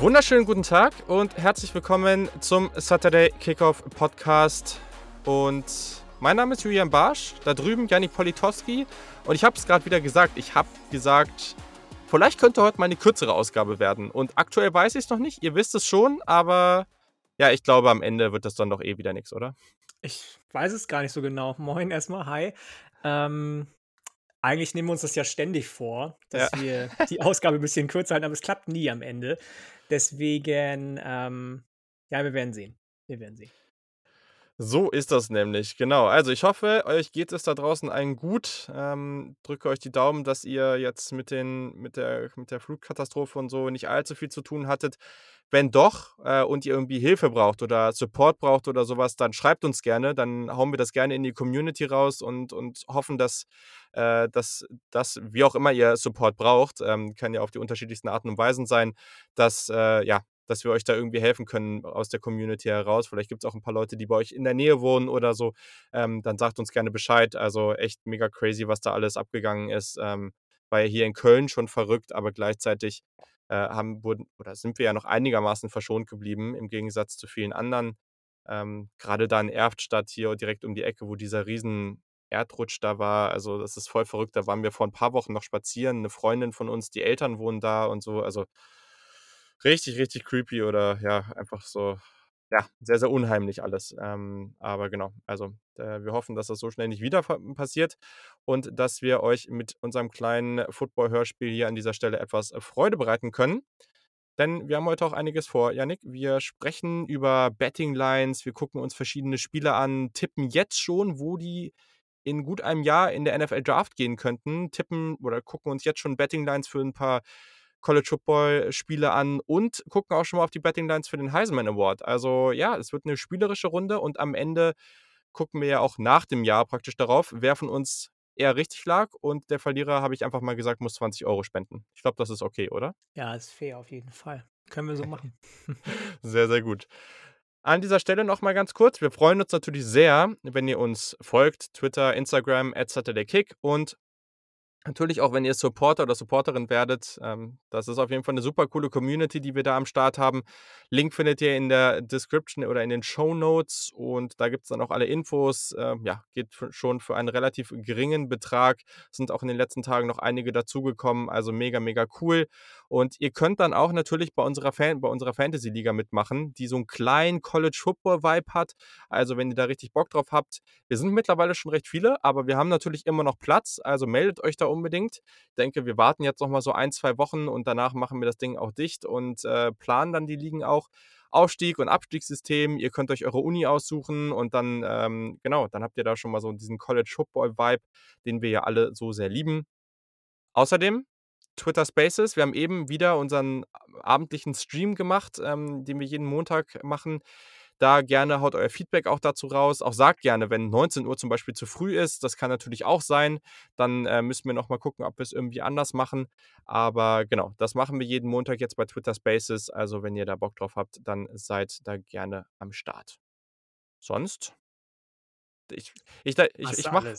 Wunderschönen guten Tag und herzlich willkommen zum Saturday Kickoff Podcast. Und mein Name ist Julian Barsch, da drüben Janik Politowski. Und ich habe es gerade wieder gesagt, ich habe gesagt, vielleicht könnte heute mal eine kürzere Ausgabe werden. Und aktuell weiß ich es noch nicht, ihr wisst es schon, aber ja, ich glaube, am Ende wird das dann doch eh wieder nichts, oder? Ich weiß es gar nicht so genau. Moin erstmal, hi. Ähm, eigentlich nehmen wir uns das ja ständig vor, dass ja. wir die Ausgabe ein bisschen kürzer halten, aber es klappt nie am Ende. Deswegen, ähm, ja, wir werden sehen. Wir werden sehen. So ist das nämlich, genau. Also ich hoffe, euch geht es da draußen allen gut. Ähm, drücke euch die Daumen, dass ihr jetzt mit, den, mit, der, mit der Flutkatastrophe und so nicht allzu viel zu tun hattet. Wenn doch äh, und ihr irgendwie Hilfe braucht oder Support braucht oder sowas, dann schreibt uns gerne. Dann hauen wir das gerne in die Community raus und, und hoffen, dass, äh, dass, dass, wie auch immer ihr Support braucht, ähm, kann ja auf die unterschiedlichsten Arten und Weisen sein, dass, äh, ja, dass wir euch da irgendwie helfen können aus der Community heraus. Vielleicht gibt es auch ein paar Leute, die bei euch in der Nähe wohnen oder so. Ähm, dann sagt uns gerne Bescheid. Also echt mega crazy, was da alles abgegangen ist. Ähm, war ja hier in Köln schon verrückt, aber gleichzeitig äh, haben, wurden, oder sind wir ja noch einigermaßen verschont geblieben, im Gegensatz zu vielen anderen. Ähm, Gerade da in Erftstadt hier direkt um die Ecke, wo dieser riesen Erdrutsch da war. Also das ist voll verrückt. Da waren wir vor ein paar Wochen noch spazieren. Eine Freundin von uns, die Eltern wohnen da und so. Also richtig, richtig creepy oder ja, einfach so, ja, sehr, sehr unheimlich alles. Ähm, aber genau, also äh, wir hoffen, dass das so schnell nicht wieder passiert und dass wir euch mit unserem kleinen Football-Hörspiel hier an dieser Stelle etwas äh, Freude bereiten können. Denn wir haben heute auch einiges vor, Yannick. Wir sprechen über Betting Lines, wir gucken uns verschiedene Spiele an, tippen jetzt schon, wo die in gut einem Jahr in der NFL Draft gehen könnten, tippen oder gucken uns jetzt schon Betting Lines für ein paar College Football Spiele an und gucken auch schon mal auf die Betting Lines für den Heisman Award. Also ja, es wird eine spielerische Runde und am Ende gucken wir ja auch nach dem Jahr praktisch darauf, wer von uns eher richtig lag und der Verlierer, habe ich einfach mal gesagt, muss 20 Euro spenden. Ich glaube, das ist okay, oder? Ja, ist fair auf jeden Fall. Können wir so machen. sehr, sehr gut. An dieser Stelle noch mal ganz kurz. Wir freuen uns natürlich sehr, wenn ihr uns folgt. Twitter, Instagram, at SaturdayKick und Natürlich auch, wenn ihr Supporter oder Supporterin werdet. Ähm, das ist auf jeden Fall eine super coole Community, die wir da am Start haben. Link findet ihr in der Description oder in den Show Notes und da gibt es dann auch alle Infos. Ähm, ja, geht schon für einen relativ geringen Betrag. Sind auch in den letzten Tagen noch einige dazugekommen. Also mega, mega cool. Und ihr könnt dann auch natürlich bei unserer, Fan unserer Fantasy-Liga mitmachen, die so einen kleinen College-Football-Vibe hat. Also wenn ihr da richtig Bock drauf habt. Wir sind mittlerweile schon recht viele, aber wir haben natürlich immer noch Platz. Also meldet euch da unbedingt. Ich denke, wir warten jetzt noch mal so ein, zwei Wochen und danach machen wir das Ding auch dicht und äh, planen dann die Ligen auch. Aufstieg und Abstiegssystem. Ihr könnt euch eure Uni aussuchen und dann, ähm, genau, dann habt ihr da schon mal so diesen College Football Vibe, den wir ja alle so sehr lieben. Außerdem Twitter Spaces. Wir haben eben wieder unseren abendlichen Stream gemacht, ähm, den wir jeden Montag machen. Da gerne haut euer Feedback auch dazu raus. Auch sagt gerne, wenn 19 Uhr zum Beispiel zu früh ist. Das kann natürlich auch sein. Dann äh, müssen wir nochmal gucken, ob wir es irgendwie anders machen. Aber genau, das machen wir jeden Montag jetzt bei Twitter Spaces. Also wenn ihr da Bock drauf habt, dann seid da gerne am Start. Sonst? Ich, ich, ich, ich, ich mache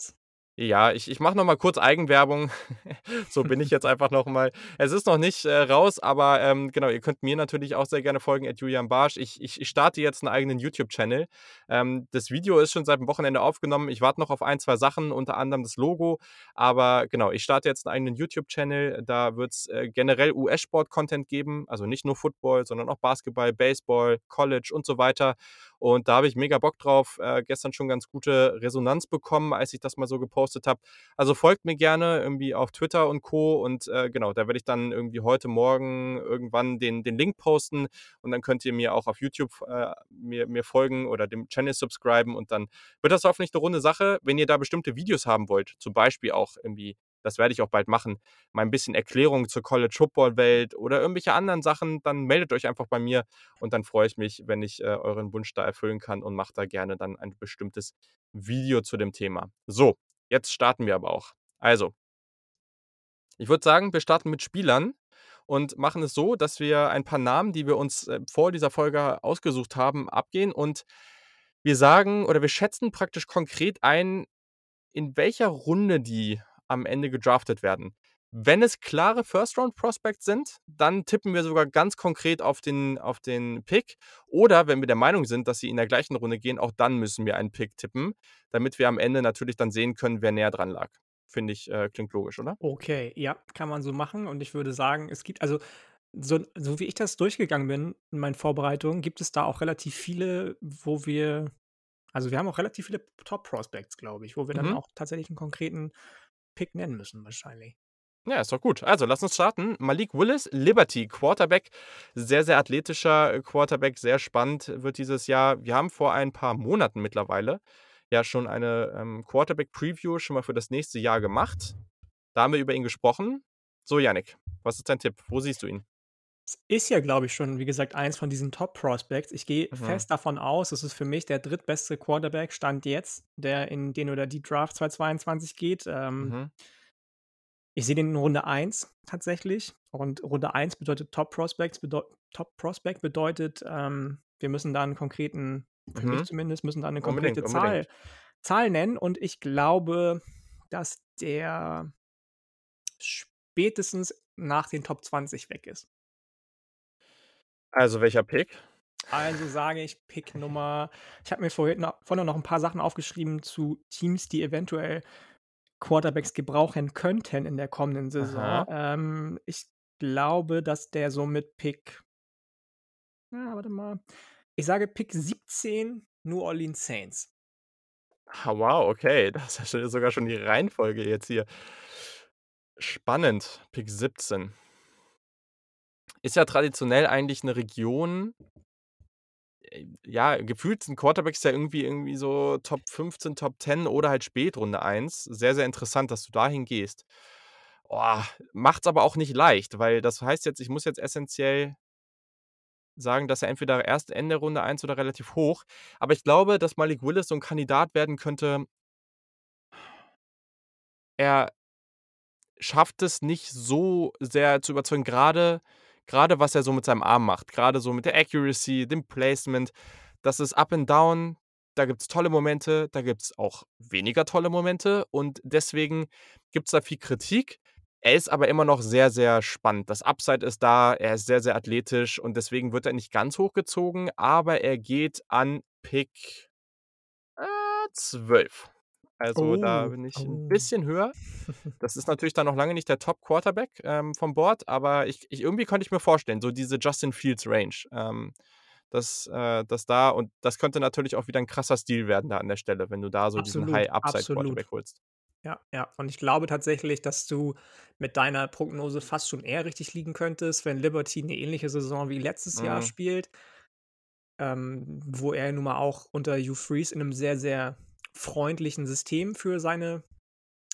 ja, ich, ich mache nochmal kurz Eigenwerbung. so bin ich jetzt einfach nochmal. Es ist noch nicht äh, raus, aber ähm, genau, ihr könnt mir natürlich auch sehr gerne folgen, at Julian Barsch. Ich, ich, ich starte jetzt einen eigenen YouTube-Channel. Ähm, das Video ist schon seit dem Wochenende aufgenommen. Ich warte noch auf ein, zwei Sachen, unter anderem das Logo. Aber genau, ich starte jetzt einen eigenen YouTube-Channel. Da wird es äh, generell US-Sport-Content geben. Also nicht nur Football, sondern auch Basketball, Baseball, College und so weiter. Und da habe ich mega Bock drauf. Äh, gestern schon ganz gute Resonanz bekommen, als ich das mal so gepostet habe. Also folgt mir gerne irgendwie auf Twitter und Co. Und äh, genau, da werde ich dann irgendwie heute Morgen irgendwann den, den Link posten. Und dann könnt ihr mir auch auf YouTube äh, mir, mir folgen oder dem Channel subscriben. Und dann wird das hoffentlich eine runde Sache. Wenn ihr da bestimmte Videos haben wollt, zum Beispiel auch irgendwie das werde ich auch bald machen, mal ein bisschen Erklärung zur College Football Welt oder irgendwelche anderen Sachen, dann meldet euch einfach bei mir und dann freue ich mich, wenn ich äh, euren Wunsch da erfüllen kann und mache da gerne dann ein bestimmtes Video zu dem Thema. So, jetzt starten wir aber auch. Also, ich würde sagen, wir starten mit Spielern und machen es so, dass wir ein paar Namen, die wir uns äh, vor dieser Folge ausgesucht haben, abgehen und wir sagen oder wir schätzen praktisch konkret ein, in welcher Runde die am Ende gedraftet werden. Wenn es klare First-Round-Prospects sind, dann tippen wir sogar ganz konkret auf den auf den Pick. Oder wenn wir der Meinung sind, dass sie in der gleichen Runde gehen, auch dann müssen wir einen Pick tippen, damit wir am Ende natürlich dann sehen können, wer näher dran lag. Finde ich, äh, klingt logisch, oder? Okay, ja, kann man so machen und ich würde sagen, es gibt also, so so wie ich das durchgegangen bin in meinen Vorbereitungen, gibt es da auch relativ viele, wo wir also, wir haben auch relativ viele Top-Prospects, glaube ich, wo wir dann Mhm. auch tatsächlich 'n konkreten Pick nennen müssen wahrscheinlich. Ja, ist doch gut. Also, lass uns starten. Malik Willis, Liberty, Quarterback. Sehr, sehr athletischer, äh, Quarterback, sehr spannend wird dieses Jahr. Wir haben vor ein paar Monaten mittlerweile ja schon eine, ähm, Quarterback-Preview schon mal für das nächste Jahr gemacht. Da haben wir über ihn gesprochen. So, Yannick, was ist dein Tipp? Wo siehst du ihn? Es ist ja, glaube ich, schon, wie gesagt, eins von diesen Top-Prospects. Ich gehe Mhm. fest davon aus, es ist für mich der drittbeste Quarterback Stand jetzt, der in den oder die Draft 2022 geht. Ähm Mhm. Ich sehe den in Runde 1 tatsächlich und Runde 1 bedeutet Top Prospects bedeu Top Prospect bedeutet, ähm, wir müssen da 'n konkreten für mich Mhm. zumindest, müssen da 'ne Unbedingt, konkrete Zahl unbedingt. Zahl nennen und ich glaube, dass der spätestens nach den Top 20 weg ist. Also, welcher Pick? Also, sage ich Pick Nummer ich habe mir vorhin no vorhin noch 'n paar Sachen aufgeschrieben zu Teams, die eventuell Quarterbacks gebrauchen könnten in der kommenden Saison. Ähm, ich glaube, dass der so mit Pick ja, warte mal. Ich sage Pick 17 New Orleans Saints. Ah, wow, okay. Das ist ja sogar schon die Reihenfolge jetzt hier. Spannend, Pick 17. Ist ja traditionell eigentlich 'ne Region ja, gefühlt sind Quarterbacks ja irgendwie irgendwie so Top 15, Top 10 oder halt Spätrunde 1. Sehr, sehr interessant, dass du dahin gehst. Oh, macht's aber auch nicht leicht, weil das heißt jetzt, ich muss jetzt essenziell sagen, dass er entweder erst Ende Runde 1 oder relativ hoch. Aber ich glaube, dass Malik Willis so 'n Kandidat werden könnte er schafft es nicht so sehr zu überzeugen, grade grade was er so mit seinem Arm macht, grade so mit der Accuracy, dem Placement. Das ist up and down. Da gibt's tolle Momente, da gibt's auch weniger tolle Momente und deswegen gibt's da viel Kritik. Er ist aber immer noch sehr, sehr spannend. Das Upside ist da, er ist sehr, sehr athletisch und deswegen wird er nicht ganz hoch gezogen, aber er geht an Pick, äh, 12. Also, da Oh, bin ich oh. bisschen höher. Das ist natürlich dann noch lange nicht der Top-Quarterback, ähm, vom Board, aber ich ich irgendwie könnte ich mir vorstellen, so diese Justin Fields Range, ähm, dass äh, dass da und das könnte natürlich auch wieder 'n krasser Steal werden da an der Stelle, wenn du da so diesen Absolut, absolut. High-Upside-Quarterback holst. Ja, ja. Und ich glaube tatsächlich, dass du mit deiner Prognose fast schon eher richtig liegen könntest, wenn Liberty 'ne ähnliche Saison wie letztes Jahr Mhm. spielt ähm, wo er nun mal auch unter Hugh Freeze in 'nem sehr, sehr freundlichen System für seine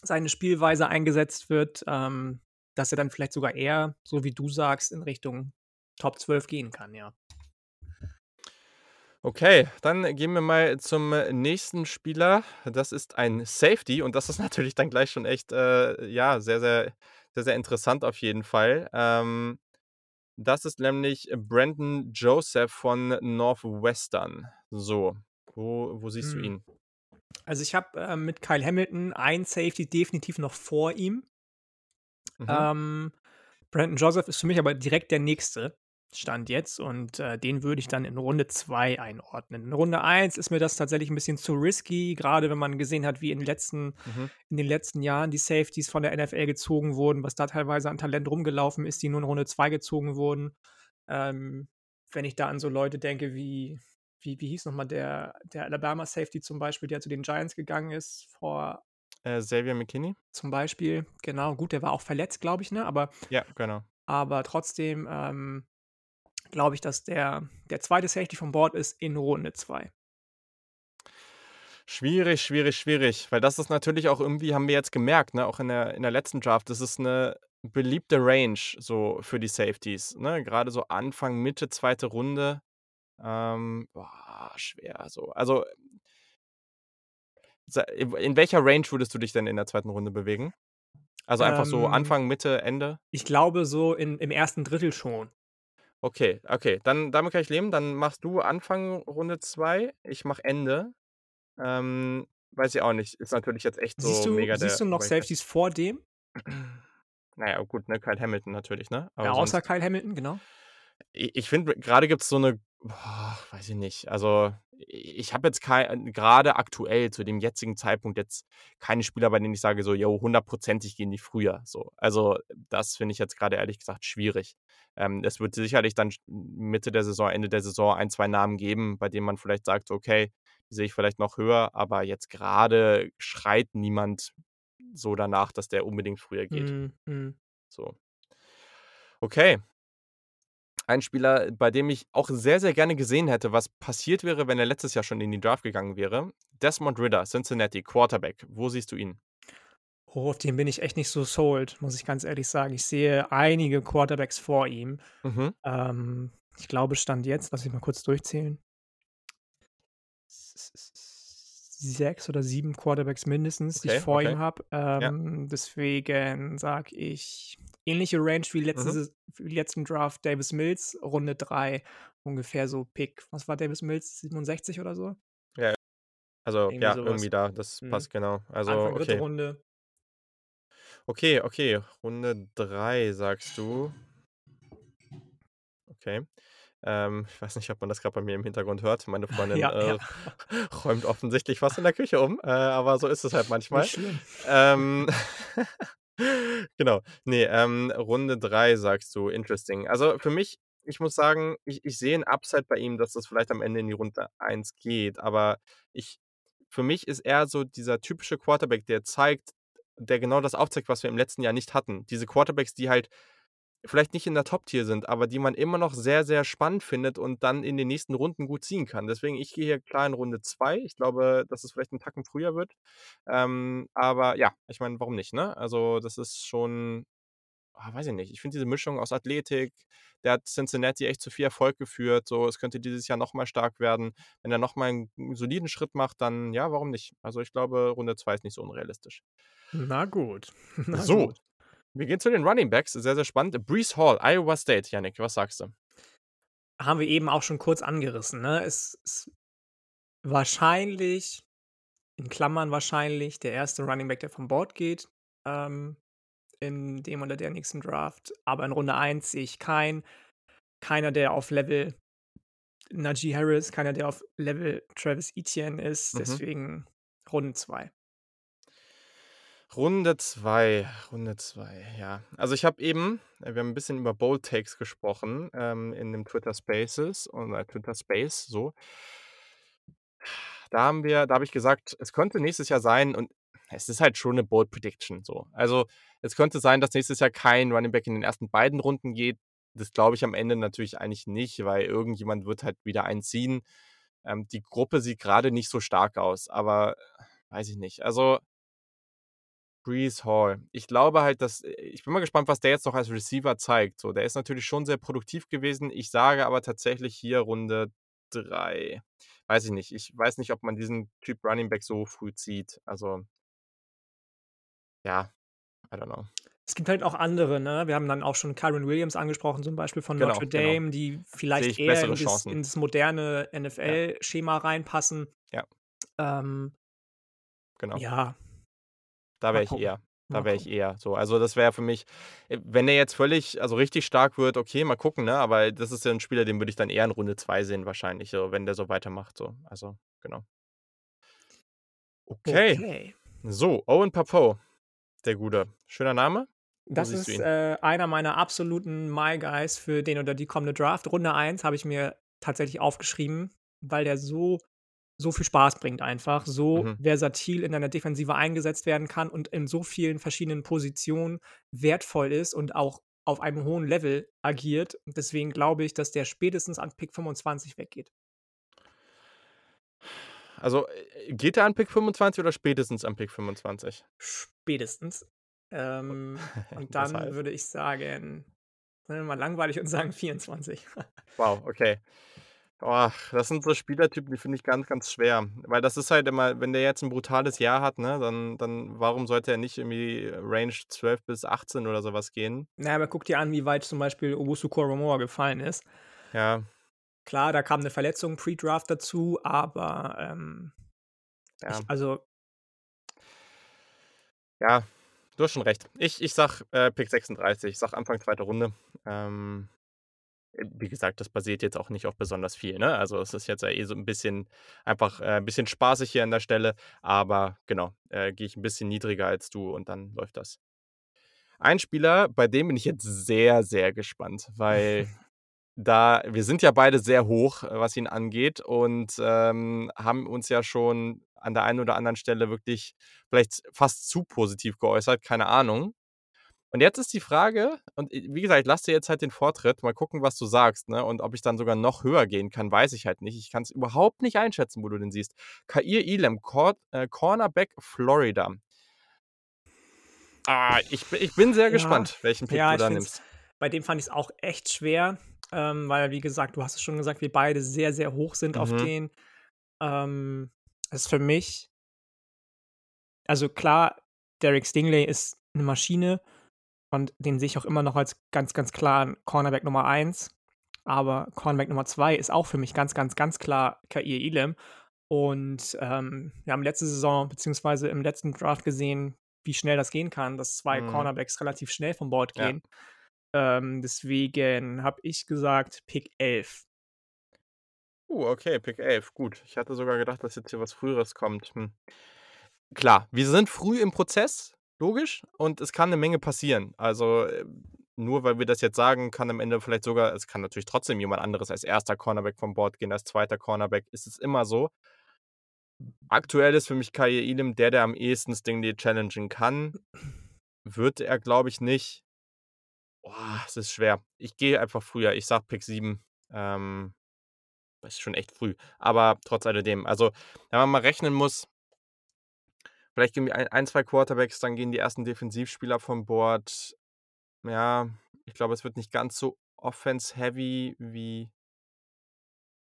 seine Spielweise eingesetzt wird, ähm, dass er dann vielleicht sogar eher, so wie du sagst, in Richtung Top 12 gehen kann, ja. Okay, dann gehen wir mal zum nächsten Spieler. Das ist ein Safety und das ist natürlich dann gleich schon echt, äh, ja, sehr, sehr sehr, sehr interessant auf jeden Fall. Ähm, das ist nämlich Brandon Joseph von Northwestern. So, wo wo siehst du Hm. ihn? Also, ich habe, ähm, mit Kyle Hamilton einen Safety definitiv noch vor ihm. Mhm. Ähm, Brandon Joseph ist für mich aber direkt der Nächste, Stand jetzt und, äh, den würde ich dann in Runde 2 einordnen. In Runde 1 ist mir das tatsächlich 'n bisschen zu risky, grade wenn man gesehen hat, wie in den letzten Mhm. in den letzten Jahren die Safeties von der NFL gezogen wurden, was da teilweise an Talent rumgelaufen ist, die nur in Runde 2 gezogen wurden. Ähm, wenn ich da an so Leute denke wie wie wie hieß noch mal der der Alabama Safety zum Beispiel, der zu den Giants gegangen ist vor Äh, Xavier McKinney? zum Beispiel, genau. Gut, der war auch verletzt, glaube ich, ne? Aber Ja, genau. aber trotzdem, ähm, glaube ich, dass der der 2. Safety vom Board ist in Runde 2. Schwierig, schwierig, schwierig, weil das ist natürlich auch irgendwie haben wir jetzt gemerkt, ne, auch in der in der letzten Draft, das ist 'ne beliebte Range so für die Safeties, ne? Grade so Anfang, Mitte 2. Runde. Ähm, boah, schwer so. Also sa in welcher Range würdest du dich denn in der 2. Runde bewegen? Also, einfach so Ähm, Anfang, Mitte, Ende? ich glaube so in im 1. Drittel schon. Okay, okay, dann damit kann ich leben. Dann machst du Anfang Runde 2, ich mache Ende. Ähm, weiß ich auch nicht. Ist natürlich jetzt echt Siehst so du mega siehst du noch Overreach. Safeties vor dem? naja, gut, ne, Kyle Hamilton natürlich, ne? Ja, Aber außer sonst Kyle Hamilton, genau. i ich finde, grade gibt's so 'ne boah, weiß ich nicht. Also, ich habe jetzt kei grade aktuell zu dem jetzigen Zeitpunkt jetzt keine Spieler, bei denen ich sage so: „Jo, hundertprozentig gehen die früher“, so. Also, das finde ich jetzt grade ehrlich gesagt schwierig. Ähm, es wird sicherlich dann Mitte der Saison, Ende der Saison 1, 2 Namen geben, bei denen man vielleicht sagt: „Okay, die sehe ich vielleicht noch höher“, aber jetzt grade schreit niemand so danach, dass der unbedingt früher geht. Mhm, mhm. So. Okay. Ein Spieler, bei dem ich auch sehr, sehr gerne gesehen hätte, was passiert wäre, wenn er letztes Jahr schon in den Draft gegangen wäre. Desmond Ridder, Cincinnati, Quarterback. Wo siehst du ihn? Oh, auf den bin ich echt nicht so sold, muss ich ganz ehrlich sagen. Ich sehe einige Quarterbacks vor ihm. Mhm. Ähm, ich glaube, Stand jetzt lass mich mal kurz durchzählen. 6 oder 7 Quarterbacks mindestens, die ich Okay, vor okay. ihm habe. Ja. Ähm, deswegen sage ich, ähnliche Range wie letzte Mhm. Letzten Draft Davis Mills, Runde 3, ungefähr so Pick was war Davis Mills, 67 oder so? Ja. Also, Irgendwie ja, so was. irgendwie da, das Mhm. passt genau. Also, Anfang 3. okay. Runde. Okay, okay, Runde 3 sagst du. Okay. Ähm, ich weiß nicht, ob man das grad bei mir im Hintergrund hört. Meine Freundin, Ja, ja. äh, räumt offensichtlich was in der Küche um, äh, aber so ist es halt manchmal. Ähm, genau. Ne, ähm, Runde 3 sagst du, interesting. Also, für mich ich muss sagen, ich ich sehe 'n Upside bei ihm, dass das vielleicht am Ende in die Runde 1 geht, aber ich für mich ist er so dieser typische Quarterback, der zeigt der genau das aufzeigt, was wir im letzten Jahr nicht hatten. Diese Quarterbacks, die halt vielleicht nicht in der Top-Tier sind, aber die man immer noch sehr, sehr spannend findet und dann in den nächsten Runden gut ziehen kann. Deswegen, ich gehe hier klar in Runde 2. Ich glaube, dass es vielleicht 'n Tacken früher wird. Ähm, aber ja, ich meine, warum nicht, ne? Also, das ist schon ah, weiß ich nicht. Ich finde diese Mischung aus Athletik der hat Cincinnati echt zu viel Erfolg geführt, so. Es könnte dieses Jahr noch mal stark werden. Wenn er noch mal 'n 'n soliden Schritt macht, dann ja, warum nicht? Also, ich glaube, Runde 2 ist nicht so unrealistisch. Na gut, na So, gut. Wir gehen zu den Running Backs. Sehr, sehr spannend. Breece Hall, Iowa State. Yannick, was sagst du? Haben wir eben auch schon kurz angerissen, ne? Es ist wahrscheinlich in Klammern wahrscheinlich, der 1. Running Back, der vom Board geht, ähm, in dem oder der nächsten Draft. Aber in Runde 1 sehe ich keinen. Keiner, der auf Level Najee Harris, keiner, der auf Level Travis Etienne ist, Mhm. deswegen Runde 2. Runde 2, Runde 2, ja. Also, ich habe eben wir haben 'n bisschen über Bold Takes gesprochen, ähm, in dem Twitter Spaces oder Twitter Space, so. Da haben wir da habe ich gesagt, es könnte nächstes Jahr sein und es ist halt schon 'ne Bold Prediction so. Also, es könnte sein, dass nächstes Jahr kein Running Back in den ersten beiden Runden geht. Das glaube ich am Ende natürlich eigentlich nicht, weil irgendjemand wird halt wieder einen ziehen. Ähm, die Gruppe sieht grade nicht so stark aus, aber weiß ich nicht. Also Breece Hall. Ich glaube halt, dass äh, ich bin mal gespannt, was der jetzt noch als Receiver zeigt, so. Der ist natürlich schon sehr produktiv gewesen. Ich sage aber tatsächlich hier Runde 3. Weiß ich nicht. Ich weiß nicht, ob man diesen Typ Running Back so früh zieht. Also ja, I don't know. Es gibt halt auch andere, ne? Wir haben dann auch schon Kyren Williams angesprochen, zum Beispiel von Genau, Notre genau. Dame, die Sehe vielleicht ich eher in das in das moderne Ja. NFL-Schema reinpassen. Ja. Ähm Genau. ja. Da wäre ich eher da wäre ich eher so. Also, das wäre für mich äh, wenn der jetzt völlig also, richtig stark wird, okay, mal gucken, ne? Aber das ist ja 'n Spieler, den würde ich dann eher in Runde 2 sehen wahrscheinlich so, wenn der so weitermacht so. Also, genau. Okay. Okay. So, Owen Pappoe, der Gute. Schöner Name. Das ist, äh, einer meiner absoluten My Guys für den oder die kommende Draft. Runde 1 habe ich mir tatsächlich aufgeschrieben, weil der so so viel Spaß bringt einfach, so Mhm. versatil in deiner Defensive eingesetzt werden kann und in so vielen verschiedenen Positionen wertvoll ist und auch auf einem hohen Level agiert. Deswegen glaube ich, dass der spätestens an Pick 25 weggeht. Also, äh, geht er an Pick 25 oder spätestens an Pick 25? Spätestens. Ähm, und dann heißt? würde ich sagen, sind wir mal langweilig und sagen 24. Wow, okay. Oh, das sind so Spielertypen, die finde ich ganz, ganz schwer. Weil das ist halt immer wenn der jetzt 'n brutales Jahr hat, ne, dann dann warum sollte er nicht irgendwie Range 12 bis 18 oder so was gehen? Na ja, aber guck dir an, wie weit zum Beispiel Owusu-Koramoah gefallen ist. Ja. Klar, da kam 'ne Verletzung Pre-Draft dazu, aber, ähm, Ja. ich also Ja, Du hast schon recht. Ich ich sage, äh, Pick 36, ich sage Anfang zweiter Runde. Ähm, äh, wie gesagt, das basiert jetzt auch nicht auf besonders viel, ne? Also, es ist jetzt ja eh so 'n bisschen einfach, äh, 'n bisschen spaßig hier an der Stelle, aber genau, äh, gehe ich 'n bisschen niedriger als du und dann läuft das. Ein Spieler, bei dem bin ich jetzt sehr, sehr gespannt, weil da wir sind ja beide sehr hoch, äh, was ihn angeht und, ähm, haben uns ja schon an der einen oder anderen Stelle wirklich vielleicht fast zu positiv geäußert, keine Ahnung. Und jetzt ist die Frage und, wie gesagt, ich lasse dir jetzt halt den Vortritt, mal gucken, was du sagst, ne? Und ob ich dann sogar noch höher gehen kann, weiß ich halt nicht. Ich kann's überhaupt nicht einschätzen, wo du den siehst. Kaiir Elam, Cor äh, Cornerback Florida. Ah, ich ich bin sehr Ja, gespannt, welchen Pick ja, du ich da es nimmst. bei dem fand ich's auch echt schwer, ähm, weil, wie gesagt, du hast es schon gesagt, wir beide sehr, sehr hoch sind auf Mhm. den. Ähm, ist für mich also klar, Derek Stingley ist 'ne Maschine und den sehe ich auch immer noch als ganz, ganz klaren Cornerback Nummer 1. Aber Cornerback Nummer 2 ist auch für mich ganz, ganz, ganz klar Kaiir Elam. Und, ähm, wir haben letzte Saison beziehungsweise im letzten Draft gesehen, wie schnell das gehen kann, dass 2 Mhm. Cornerbacks relativ schnell vom Board Ja. gehen. Ähm, deswegen habe ich gesagt, Pick 11. Uh, okay, Pick 11, gut. Ich hatte sogar gedacht, dass jetzt hier was Früheres kommt, hm. Klar, wir sind früh im Prozess, logisch, und es kann 'ne Menge passieren. Also, ähm, nur weil wir das jetzt sagen, kann am Ende vielleicht sogar es kann natürlich trotzdem jemand anderes als 1. Cornerback vom Board gehen, als 2. Cornerback. Es ist immer so. Aktuell ist für mich Kaiir Elam der, der am ehesten Stingley challengen kann. Wird er, glaube ich, nicht. Boah, es ist schwer. Ich gehe einfach früher. Ich sage Pick 7. Ähm, ist schon echt früh, aber trotz alledem. Also, wenn man mal rechnen muss vielleicht gehen ein ein, 2 Quarterbacks, dann gehen die ersten Defensivspieler vom Board. Ja, ich glaube, es wird nicht ganz so offense-heavy wie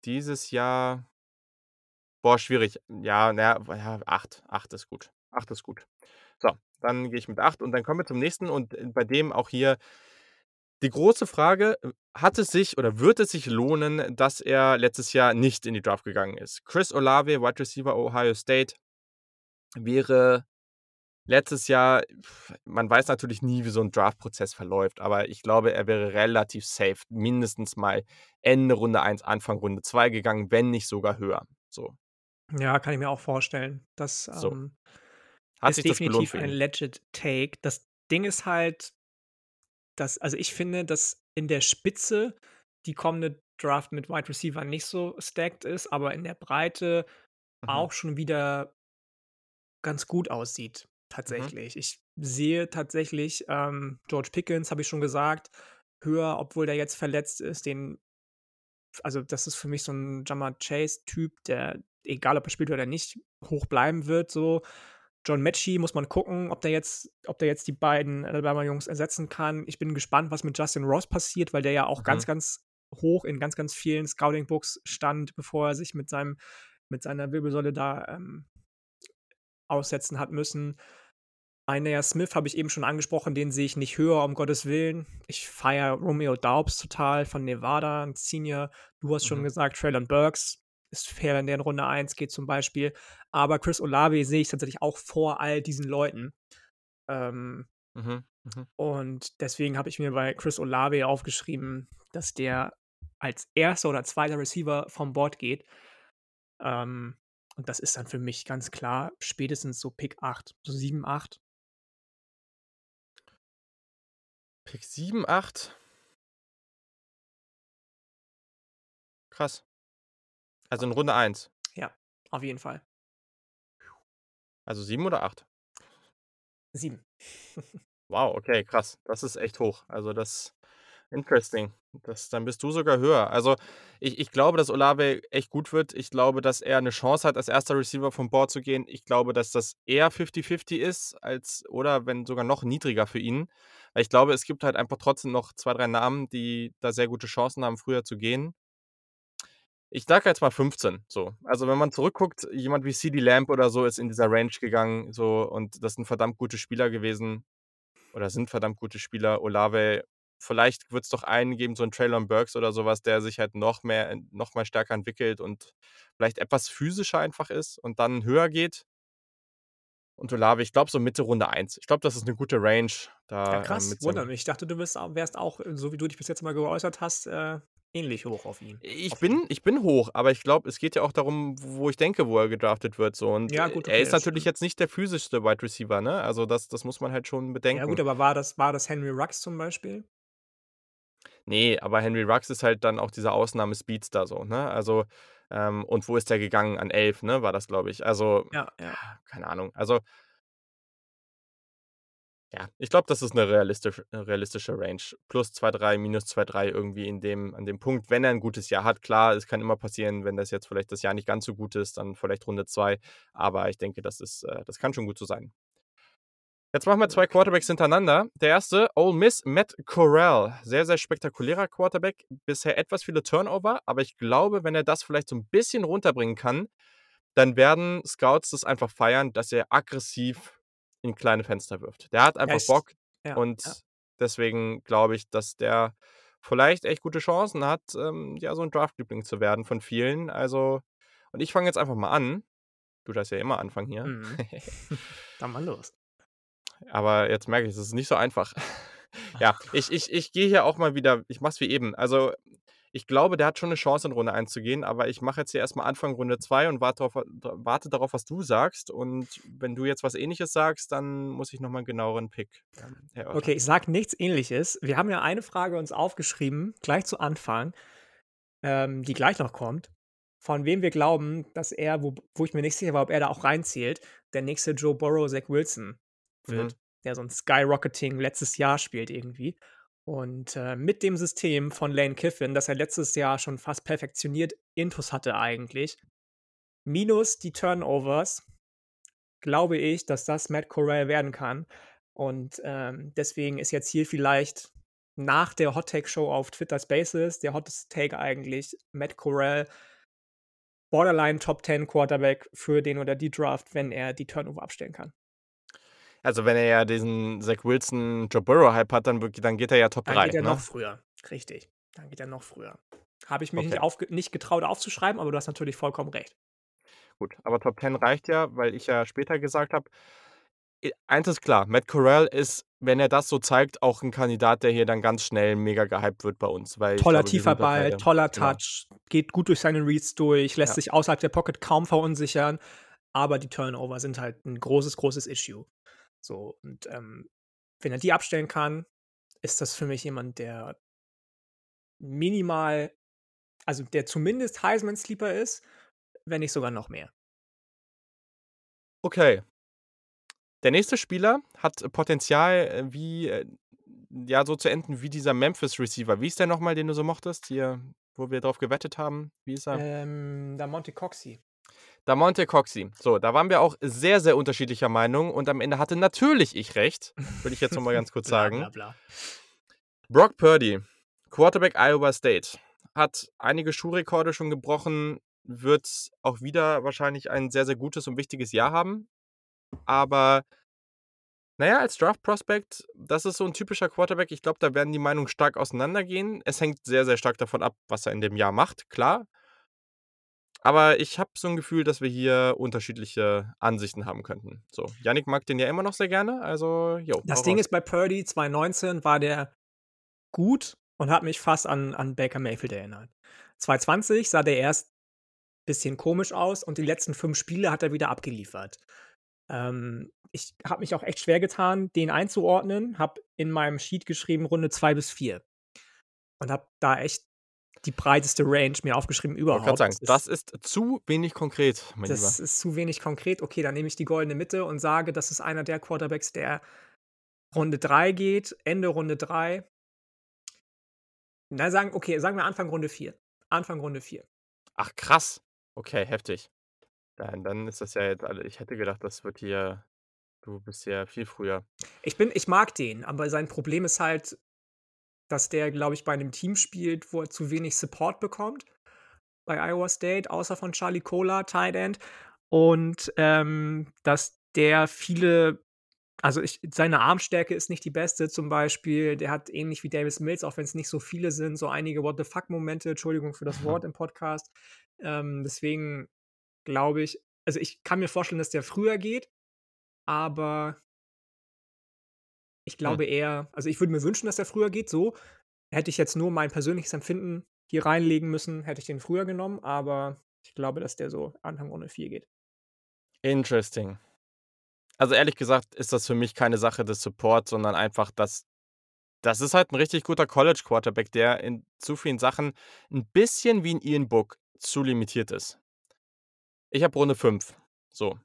dieses Jahr. Boah, schwierig. Ja, na ja, 8. 8 ist gut. 8 ist gut. So, dann gehe ich mit 8 und dann kommen wir zum nächsten und, äh, bei dem auch hier die große Frage, äh, hat es sich oder wird es sich lohnen, dass er letztes Jahr nicht in die Draft gegangen ist? Chris Olave, Wide Receiver, Ohio State wäre letztes Jahr man weiß natürlich nie, wie so 'n Draftprozess verläuft, aber ich glaube, er wäre relativ safe mindestens mal Ende Runde 1, Anfang Runde 2 gegangen, wenn nicht sogar höher, so. Ja, kann ich mir auch vorstellen. Das, So. ähm, Hat ist definitiv ein legit Take. Das Ding ist halt dass also, ich finde, dass in der Spitze die kommende Draft mit Wide Receiver nicht so stacked ist, aber in der Breite Mhm. auch schon wieder ganz gut aussieht, Mhm. tatsächlich. Ich sehe tatsächlich, ähm, George Pickens, habe ich schon gesagt, höher, obwohl der jetzt verletzt ist, den also, das ist für mich so 'n Ja'Marr Chase-Typ, der, egal ob er spielt oder nicht, hoch bleiben wird so. John Metchie muss man gucken, ob der jetzt ob der jetzt die beiden Alabama-Jungs ersetzen kann. Ich bin gespannt, was mit Justin Ross passiert, weil der ja auch ganz, Mhm. ganz hoch in ganz, ganz vielen Scouting-Books stand, bevor er sich mit seinem mit seiner Wirbelsäule da, ähm, aussetzen hat müssen. Isaiah Smith habe ich eben schon angesprochen, den sehe ich nicht höher, um Gottes Willen. Ich feiere Romeo Doubs total von Nevada, 'n Senior. Du hast schon Mhm. gesagt, Treylon Burks ist fair, wenn der in Runde 1 geht zum Beispiel. Aber Chris Olave sehe ich tatsächlich auch vor all diesen Leuten. Ähm Mhm, mhm. und deswegen habe ich mir bei Chris Olave aufgeschrieben, dass der als 1. oder 2. Receiver vom Board geht. Ähm, und das ist dann für mich ganz klar spätestens so Pick 8, so 7, 8. Pick 7, 8? Krass. Also, in Runde 1? Ja, auf jeden Fall. Also, 7 oder 8? 7. Wow, okay, krass. Das ist echt hoch. Also, das interesting. Das dann bist du sogar höher. Also, ich ich glaube, dass Olave echt gut wird. Ich glaube, dass er 'ne Chance hat, als 1. Receiver vom Board zu gehen. Ich glaube, dass das eher fifty-fifty ist als oder wenn sogar noch niedriger für ihn. Weil ich glaube, es gibt halt einfach trotzdem noch 2, 3 Namen, die da sehr gute Chancen haben, früher zu gehen. Ich sage jetzt mal 15, so. Also, wenn man zurückguckt, jemand wie CeeDee Lamb oder so ist in dieser Range gegangen, so, und das sind verdammt gute Spieler gewesen oder sind verdammt gute Spieler. Olave vielleicht wird's doch einen geben, so 'n Treylon Burks oder so was, der sich halt noch mehr en noch mal stärker entwickelt und vielleicht etwas physischer einfach ist und dann höher geht. und Olave, ich glaube so Mitte Runde 1. Ich glaube, das ist eine gute Range. Da, Ja, ähm, krass, so wundert mich. Ich dachte, du bist, wärst auch, äh, so wie du dich bis jetzt mal geäußert hast, äh, ähnlich hoch auf ihn. ich Auf ihn. bin ich bin hoch, aber ich glaube, es geht ja auch darum, wo ich denke, wo er gedraftet wird so und, Ja, äh, gut, er okay, ist das natürlich jetzt nicht der physischste Wide Receiver, ne? Also, das das muss man halt schon Ja, gut, bedenken. aber war das, war das Henry Rux zum Beispiel? Ne, aber Henry Ruggs ist halt dann auch dieser Ausnahme-Speedster so, ne? Also, ähm und wo ist der gegangen? An 11, ne, war das, glaube ich. Also, Ja, ja. ja, keine Ahnung. Also ja, ich glaube, das ist 'ne realistisch äh, realistische Range. Plus 2, 3, minus 2, 3 irgendwie in dem an dem Punkt, wenn er 'n gutes Jahr hat. Klar, es kann immer passieren, wenn das jetzt vielleicht das Jahr nicht ganz so gut ist, dann vielleicht Runde 2, aber ich denke, das ist äh, das kann schon gut so sein. Jetzt machen wir 2 Okay. Quarterbacks hintereinander. Der erste, Ole Miss, Matt Corral. Sehr, sehr spektakulärer Quarterback. Bisher etwas viele Turnover, aber ich glaube, wenn er das vielleicht so 'n bisschen runterbringen kann, dann werden Scouts das einfach feiern, dass er aggressiv in kleine Fenster wirft. Der hat Ja, einfach ich Bock ja, ja. und deswegen glaube ich, dass der vielleicht echt gute Chancen hat, ähm, ja, so 'n Draftliebling zu werden von vielen. Also und ich fange jetzt einfach mal an. Du darfst ja immer anfangen hier. Mhm. Dann mal los. Aber jetzt merke ich, es ist nicht so einfach. Ja, ich ich ich gehe hier auch mal wieder ich mache es wie eben. Also, ich glaube, der hat schon 'ne Chance, in Runde 1 zu gehen, aber ich mache jetzt hier erst mal Anfang Runde 2 und warte wa warte darauf, was du sagst. Und wenn du jetzt was Ähnliches sagst, dann muss ich noch mal 'n genaueren Pick, ähm, erörtern. Okay, ich sage nichts Ähnliches. Wir haben ja eine Frage uns aufgeschrieben, gleich zu Anfang, ähm, die gleich noch kommt, von wem wir glauben, dass er, wo wo ich mir nicht sicher war, ob er da auch reinzählt, der nächste Joe Burrow, Zach Wilson wird, Mhm. der so 'n Skyrocketing letztes Jahr spielt irgendwie. Und, äh, mit dem System von Lane Kiffin, das er letztes Jahr schon fast perfektioniert intus hatte eigentlich, minus die Turnovers, glaube ich, dass das Matt Corral werden kann. Und, ähm, deswegen ist jetzt hier vielleicht nach der Hot Take Show auf Twitter Spaces der hotteste Take eigentlich Matt Corral Borderline Top 10 Quarterback für den oder die Draft, wenn er die Turnover abstellen kann. Also, wenn er ja diesen Zach Wilson, Joe Burrow Hype hat, dann dann geht er ja Top Dann 3, geht er ne? noch früher. Richtig. Dann geht er noch früher. Habe ich mich nicht Okay. aufge nicht getraut aufzuschreiben, aber du hast natürlich vollkommen recht. Gut, aber Top 10 reicht ja, weil ich ja später gesagt habe eins ist klar, Matt Corral ist, wenn er das so zeigt, auch 'n Kandidat, der hier dann ganz schnell mega gehypt wird bei uns, weil Toller glaube, tiefer Ball, toller genau. Touch, geht gut durch seine Reads durch, lässt Ja. sich außerhalb der Pocket kaum verunsichern, aber die Turnover sind halt 'n großes, großes Issue. So, und, ähm, wenn er die abstellen kann, ist das für mich jemand, der minimal also, der zumindest Heisman-Sleeper ist, wenn nicht sogar noch mehr. Okay. Der nächste Spieler hat Potenzial, äh, wie, äh ja, so zu enden wie dieser Memphis-Receiver. Wie ist der noch mal, den du so mochtest? Hier, wo wir drauf gewettet haben. Wie ist er? Ähm, Damonte Coxey. Damonte Coxey. So, da waren wir auch sehr, sehr unterschiedlicher Meinung und am Ende hatte natürlich ich recht, will ich jetzt noch mal ganz kurz Bla, sagen. bla, bla. Brock Purdy, Quarterback Iowa State, hat einige Schuhrekorde schon gebrochen, wird auch wieder wahrscheinlich ein sehr, sehr gutes und wichtiges Jahr haben. Aber na ja, als Draft Prospect, das ist so 'n typischer Quarterback. Ich glaube, da werden die Meinungen stark auseinandergehen. Es hängt sehr, sehr stark davon ab, was er in dem Jahr macht, klar. Aber ich habe so 'n Gefühl, dass wir hier unterschiedliche Ansichten haben könnten. So, Yannick mag den ja immer noch sehr gerne, also, jo, Das Ding raus. ist bei Purdy 2019 war der gut und hat mich fast an an Baker Mayfield erinnert. 2020 sah der erst bisschen komisch aus und die letzten 5 Spiele hat er wieder abgeliefert. Ähm, ich habe mich auch echt schwer getan, den einzuordnen, habe in meinem Sheet geschrieben Runde 2 bis 4 und habe da echt die breiteste Range mir aufgeschrieben überhaupt. sagen, Das das ist ist zu wenig konkret, mein Lieber. das ist zu wenig konkret. Okay, dann nehme ich die goldene Mitte und sage, das ist einer der Quarterbacks, der Runde 3 geht, Ende Runde 3. Na, sagen okay, sagen wir Anfang Runde 4. Anfang Runde 4. Ach krass. Okay, heftig. Dann dann ist das ja jetzt alle ich hätte gedacht, das wird hier du bist ja viel früher. Ich bin ich mag den, aber sein Problem ist halt, dass der, glaube ich, bei 'nem Team spielt, wo er zu wenig Support bekommt bei Iowa State, außer von Charlie Kolar, Tight End. Und, ähm, dass der viele also, ich seine Armstärke ist nicht die beste zum Beispiel. Der hat ähnlich wie Davis Mills, auch wenn's nicht so viele sind, so einige What the fuck Momente, Entschuldigung für das Wort im Podcast. Ähm, deswegen glaube ich also, ich kann mir vorstellen, dass der früher geht, aber ich Hm. glaube eher also, ich würde mir wünschen, dass er früher geht, so. Hätte ich jetzt nur mein persönliches Empfinden hier reinlegen müssen, hätte ich den früher genommen, aber ich glaube, dass der so Anfang Runde 4 geht. Interesting. Also, ehrlich gesagt ist das für mich keine Sache des Supports, sondern einfach, dass das ist halt 'n richtig guter College Quarterback, der in zu vielen Sachen 'n bisschen wie 'n Ian Book zu limitiert ist. Ich habe Runde 5, so.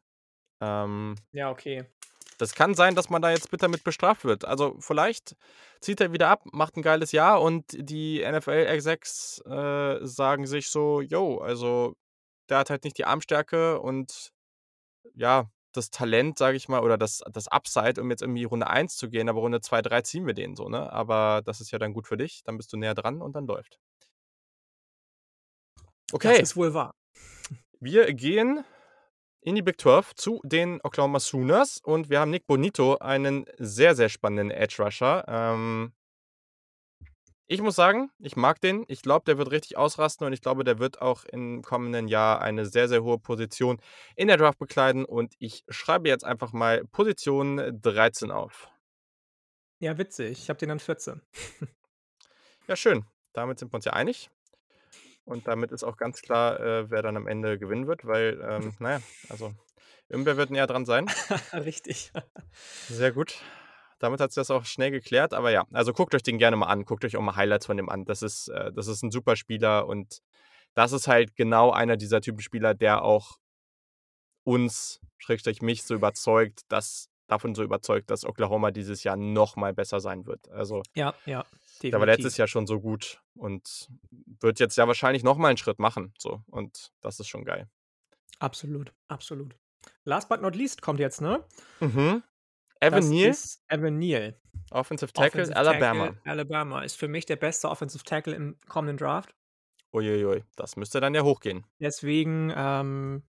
Ähm Ja, okay. Das kann sein, dass man da jetzt bitter mit bestraft wird. Also, vielleicht zieht er wieder ab, macht 'n geiles Jahr und die NFL-Execs, äh, sagen sich so: „Jo, also, der hat halt nicht die Armstärke und ja, das Talent, sage ich mal, oder das das Upside, um jetzt irgendwie Runde 1 zu gehen, aber Runde 2, 3 ziehen wir den so, ne? Aber das ist ja dann gut für dich, dann bist du näher dran und dann läuft.“ Das Okay. ist wohl wahr. Wir gehen in die Big 12 zu den Oklahoma Sooners und wir haben Nik Bonitto, einen sehr, sehr spannenden Edge Rusher. Ähm ich muss sagen, ich mag den. Ich glaube, der wird richtig ausrasten und ich glaube, der wird auch im kommenden Jahr eine sehr, sehr hohe Position in der Draft bekleiden und ich schreibe jetzt einfach mal Position 13 auf. Ja, witzig. Ich habe den an 14. Ja, schön. Damit sind wir uns ja einig. Und damit ist auch ganz klar, äh, wer dann am Ende gewinnen wird, weil, ähm, na ja, also, irgendwer wird näher dran sein. Richtig. Sehr gut. Damit hat sich das auch schnell geklärt, aber ja, also, guckt euch den gerne mal an. Guckt euch auch mal Highlights von dem an. Das ist äh, das ist 'n super Spieler und das ist halt genau einer dieser Typen Spieler, der auch uns, Schrägstrich mich, so überzeugt, dass davon so überzeugt, dass Oklahoma dieses Jahr noch mal besser sein wird. Also Ja, ja, der war letztes definitiv. Jahr schon so gut und wird jetzt ja wahrscheinlich noch mal 'n Schritt machen, so und das ist schon geil. Absolut, absolut. Last but not least kommt jetzt, ne? Mhm. Evan Neal. Evan Neal. Offensive Tackle, Offensive Alabama. Tackle, Alabama. Ist für mich der beste Offensive Tackle im kommenden Draft. Ui, ui, ui, das müsste dann ja hochgehen. Deswegen, ähm,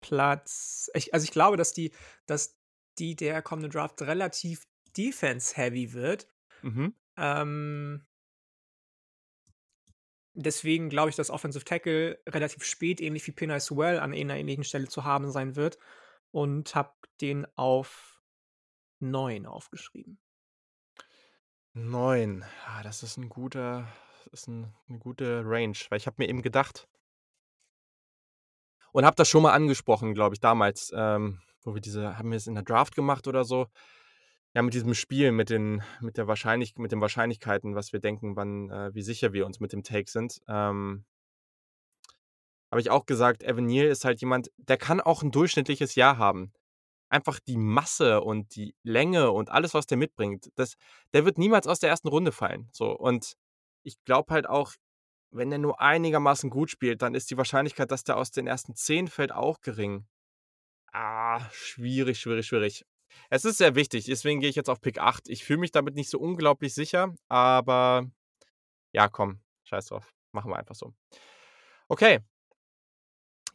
Platz ich also, ich glaube, dass die dass die der kommende Draft relativ defense-heavy wird. Mhm. Ähm deswegen glaube ich, dass Offensive Tackle relativ spät, ähnlich wie Penei Sewell, an einer ähnlichen Stelle zu haben sein wird und habe den auf 9 aufgeschrieben. 9. Ah, das ist 'n guter ist 'n 'ne gute Range, weil ich habe mir eben gedacht und habe das schon mal angesprochen, glaube ich, damals, ähm, wo wir diese haben wir es in der Draft gemacht oder so? Ja, mit diesem Spiel, mit den mit der Wahrscheinlich mit den Wahrscheinlichkeiten, was wir denken, wann äh, wie sicher wir uns mit dem Take sind. Ähm habe ich auch gesagt, Evan Neal ist halt jemand, der kann auch 'n durchschnittliches Jahr haben. Einfach die Masse und die Länge und alles, was der mitbringt, das der wird niemals aus der 1. Runde fallen, so. Und ich glaube halt auch, wenn er nur einigermaßen gut spielt, dann ist die Wahrscheinlichkeit, dass der aus den ersten 10 fällt, auch gering. Ah, schwierig, schwierig, schwierig. Es ist sehr wichtig, deswegen gehe ich jetzt auf Pick 8. Ich fühle mich damit nicht so unglaublich sicher, aber ja, komm, scheiß drauf. Machen wir einfach so. Okay.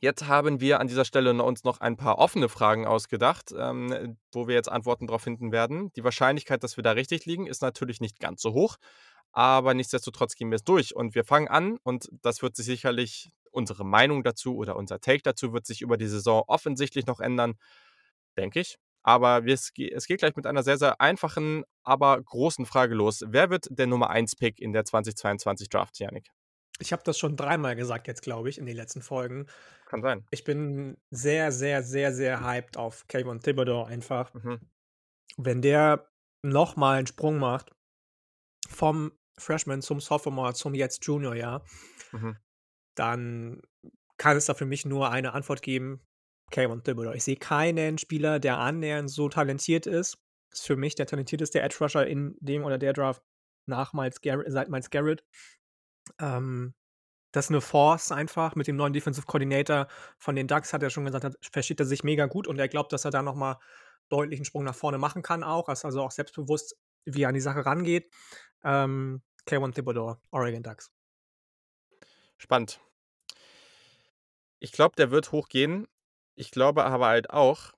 Jetzt haben wir an dieser Stelle uns noch ein paar offene Fragen ausgedacht, ähm, wo wir jetzt Antworten drauf finden werden. Die Wahrscheinlichkeit, dass wir da richtig liegen, ist natürlich nicht ganz so hoch, aber nichtsdestotrotz gehen wir es durch und wir fangen an und das wird sich sicherlich unsere Meinung dazu oder unser Take dazu wird sich über die Saison offensichtlich noch ändern, denke ich. Aber es ge es geht gleich mit einer sehr, sehr einfachen, aber großen Frage los. Wer wird der Nummer 1 Pick in der 2022 Draft, Yannick? Ich habe das schon dreimal gesagt jetzt, glaube ich, in den letzten Folgen. Kann sein. Ich bin sehr, sehr, sehr, sehr hyped auf Kayvon Thibodeau einfach. Mhm. Wenn der noch mal 'n Sprung macht vom Freshman zum Sophomore zum jetzt Juniorjahr Mhm. dann kann es da für mich nur eine Antwort geben: Kayvon Thibodeau. Ich sehe keinen Spieler, der annähernd so talentiert ist. Ist für mich der talentierteste Edge Rusher in dem oder der Draft nach Myles Garrett seit Myles Garrett. Ähm, das ist 'ne Force einfach. Mit dem neuen Defensive Coordinator von den Ducks hat er schon gesagt, hat versteht er sich mega gut und er glaubt, dass er da noch mal deutlich 'n Sprung nach vorne machen kann auch. Ist also auch selbstbewusst, wie er an die Sache rangeht. Ähm, Kayvon Thibodeau, Oregon Ducks. Spannend. Ich glaube, der wird hochgehen. Ich glaube aber halt auch,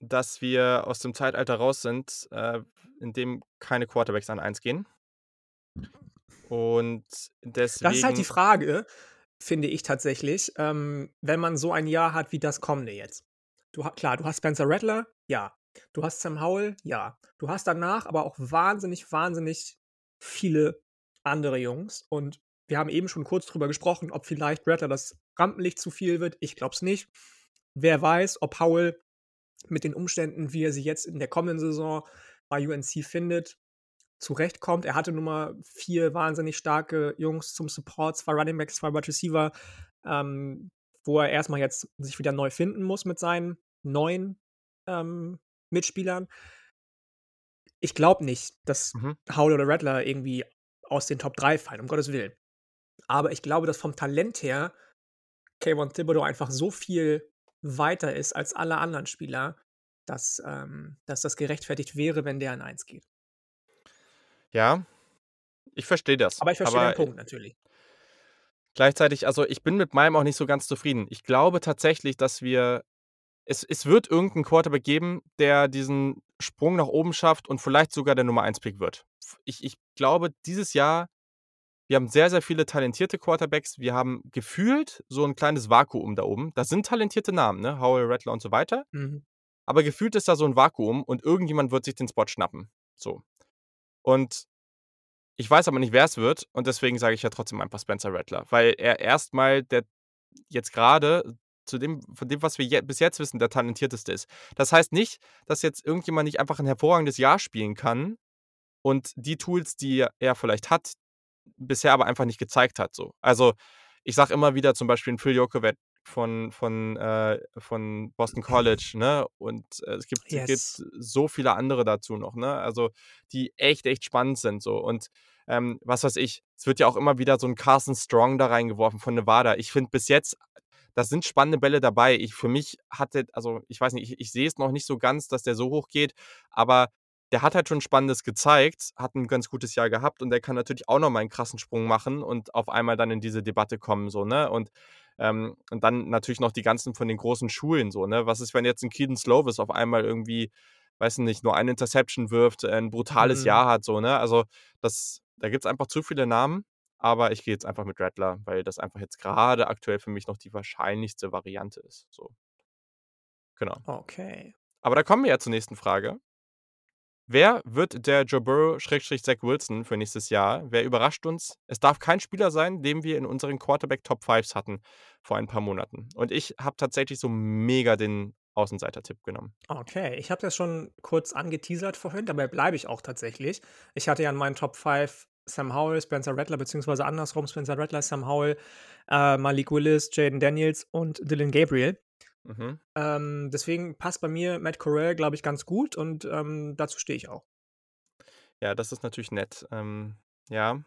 dass wir aus dem Zeitalter raus sind, äh, in dem keine Quarterbacks an 1 gehen. Und Das ist halt die deswegen Frage, finde ich tatsächlich, ähm, wenn man so ein Jahr hat wie das kommende jetzt. Du klar, du hast Spencer Rattler, Ja. Du hast Sam Howell? Ja. Du hast danach aber auch wahnsinnig, wahnsinnig viele andere Jungs und wir haben eben schon kurz drüber gesprochen, ob vielleicht Rattler das Rampenlicht zu viel wird. Ich glaube es nicht. Wer weiß, ob Howell mit den Umständen, wie er sie jetzt in der kommenden Saison bei UNC findet, zurechtkommt. Er hatte nun mal vier wahnsinnig starke Jungs zum Support, zwei Running Backs, zwei Wide Receiver, ähm, wo er erstmal jetzt sich wieder neu finden muss mit seinen neuen ähm, Mitspielern. Ich glaube nicht, dass Mhm. Howell oder Rattler irgendwie aus den Top 3 fallen, um Gottes Willen. Aber ich glaube, dass vom Talent her Kayvon Thibodeau einfach so viel weiter ist als alle anderen Spieler, dass, ähm, dass das gerechtfertigt wäre, wenn der an 1 geht. Ja, ich verstehe das. Aber ich verstehe aber deinen Punkt natürlich. Gleichzeitig also, ich bin mit meinem auch nicht so ganz zufrieden. Ich glaube tatsächlich, dass wir es es wird irgendeinen Quarterback geben, der diesen Sprung nach oben schafft und vielleicht sogar der Nummer 1 Pick wird. F ich ich glaube, dieses Jahr wir haben sehr, sehr viele talentierte Quarterbacks. Wir haben gefühlt so 'n kleines Vakuum da oben. Da sind talentierte Namen, ne, Howell, Rattler und so weiter. Mhm. Aber gefühlt ist da so 'n Vakuum und irgendjemand wird sich den Spot schnappen, so. Und ich weiß aber nicht, wer's wird und deswegen sage ich ja trotzdem einfach Spencer Rattler, weil er erst mal der jetzt grade zu dem von dem, was wir je bis jetzt wissen, der talentierteste ist. Das heißt nicht, dass jetzt irgendjemand nicht einfach 'n hervorragendes Jahr spielen kann und die Tools, die er vielleicht hat, bisher aber einfach nicht gezeigt hat so. Also, ich sage immer wieder zum Beispiel 'n Phil Jurkovec von von, äh von Boston College, ne? Und, äh, es gibt gibt Yes. so viele andere dazu noch, ne? Also, die echt, echt spannend sind so. Und, ähm, was weiß ich, es wird ja auch immer wieder so 'n Carson Strong da reingeworfen von Nevada. Ich finde bis jetzt, da sind spannende Bälle dabei. Ich für mich hat der also, ich weiß nicht, ich ich sehe es noch nicht so ganz, dass der so hoch geht, aber der hat halt schon Spannendes gezeigt, hat 'n ganz gutes Jahr gehabt und der kann natürlich auch noch mal 'n krassen Sprung machen und auf einmal dann in diese Debatte kommen so, ne? Und, ähm und dann natürlich noch die ganzen von den großen Schulen so, ne? Was ist, wenn jetzt 'n Kedon Slovis auf einmal irgendwie, weiß ich nicht, nur eine Interception wirft, äh, 'n brutales Mhm. Jahr hat so, ne? Also, das da gibt's einfach zu viele Namen, aber ich gehe jetzt einfach mit Rattler, weil das einfach jetzt grade aktuell für mich noch die wahrscheinlichste Variante ist, so. Genau. Okay. Aber da kommen wir ja zur nächsten Frage. Wer wird der Joe Burrow/Zach Wilson für nächstes Jahr? Wer überrascht uns? Es darf kein Spieler sein, den wir in unseren Quarterback Top Fives hatten vor ein paar Monaten. Und ich habe tatsächlich so mega den Außenseiter-Tipp genommen. Okay, ich habe das schon kurz angeteasert vorhin, dabei bleibe ich auch tatsächlich. Ich hatte ja in meinen Top 5 Sam Howell, Spencer Rattler, beziehungsweise andersrum Spencer Rattler, Sam Howell, äh, Malik Willis, Jaden Daniels und Dylan Gabriel. Mhm. Ähm, deswegen passt bei mir Matt Corral, glaube ich, ganz gut und, ähm, dazu stehe ich auch. Ja, das ist natürlich nett. Ähm, ja.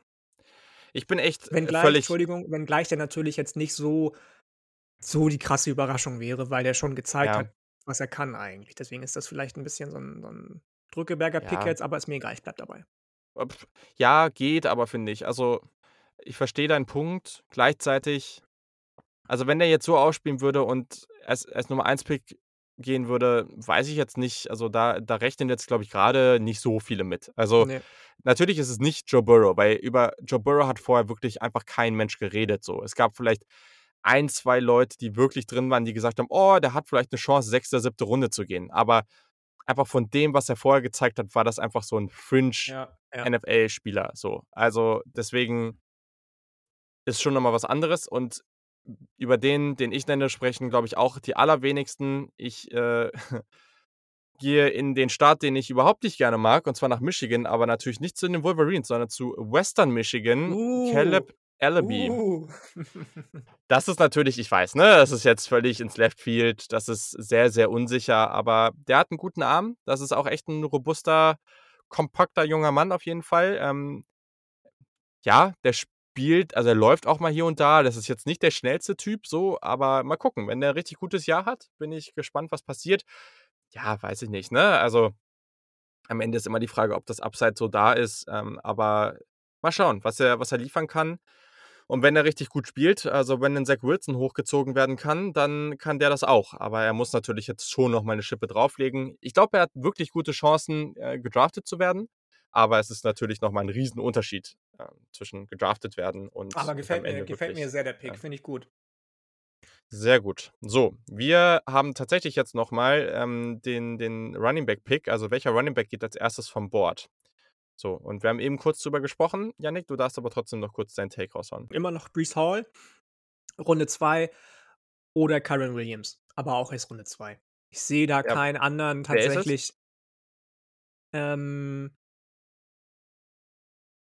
Ich bin echt, äh, Wenngleich völlig Entschuldigung, wenngleich der natürlich jetzt nicht so so die krasse Überraschung wäre, weil der schon gezeigt Ja. hat, was er kann eigentlich. Deswegen ist das vielleicht 'n bisschen so 'n so 'n Drückeberger Pick Ja. jetzt, aber ist mir egal, ich bleibe dabei. Ja, geht aber, finde ich. Also, ich verstehe deinen Punkt. Gleichzeitig also, wenn der jetzt so ausspielen würde und als als Nummer 1 Pick gehen würde, weiß ich jetzt nicht. Also, da da rechnen jetzt, glaube ich, grade nicht so viele mit. Also, Ne. natürlich ist es nicht Joe Burrow, weil über Joe Burrow hat vorher wirklich einfach kein Mensch geredet so. Es gab vielleicht 1, 2 Leute, die wirklich drin waren, die gesagt haben: „Oh, der hat vielleicht 'ne Chance, 6., 7. Runde zu gehen.“ Aber einfach von dem, was er vorher gezeigt hat, war das einfach so 'n Fringe Ja, ja. NFL-Spieler so. Also, deswegen ist schon noch mal was anderes und über den, den ich nenne, sprechen, glaube ich, auch die allerwenigsten. Ich, äh, gehe in den Staat, den ich überhaupt nicht gerne mag, und zwar nach Michigan, aber natürlich nicht zu den Wolverines, sondern zu Western Michigan, Uh. Caleb Ellaby. Uh. Das ist natürlich ich weiß, ne, das ist jetzt völlig ins Left Field, das ist sehr, sehr unsicher, aber der hat 'n guten Arm. Das ist auch echt 'n robuster, kompakter junger Mann auf jeden Fall. Ähm ja, der spielt also, er läuft auch mal hier und da. Das ist jetzt nicht der schnellste Typ so, aber mal gucken. Wenn der 'n richtig gutes Jahr hat, bin ich gespannt, was passiert. Ja, weiß ich nicht, ne? Also, am Ende ist immer die Frage, ob das Upside so da ist, ähm, aber mal schauen, was er was er liefern kann. Und wenn er richtig gut spielt, also, wenn 'nen Zach Wilson hochgezogen werden kann, dann kann der das auch. Aber er muss natürlich jetzt schon noch mal 'ne Schippe drauflegen. Ich glaube, er hat wirklich gute Chancen, äh, gedraftet zu werden, aber es ist natürlich noch mal 'n Riesenunterschied, zwischen gedraftet werden und Aber gefällt mir gefällt mir sehr der Pick, ja. finde ich gut. Sehr gut. So, wir haben tatsächlich jetzt noch mal, ähm, den den Running Back Pick, also welcher Running Back geht als Erstes vom Board? So, und wir haben eben kurz drüber gesprochen. Yannick, du darfst aber trotzdem noch kurz deinen Take raushauen. Immer noch Breece Hall, Runde 2 oder Kyren Williams, aber auch erst Runde 2. Ich sehe da Ja. keinen anderen tatsächlich. Ähm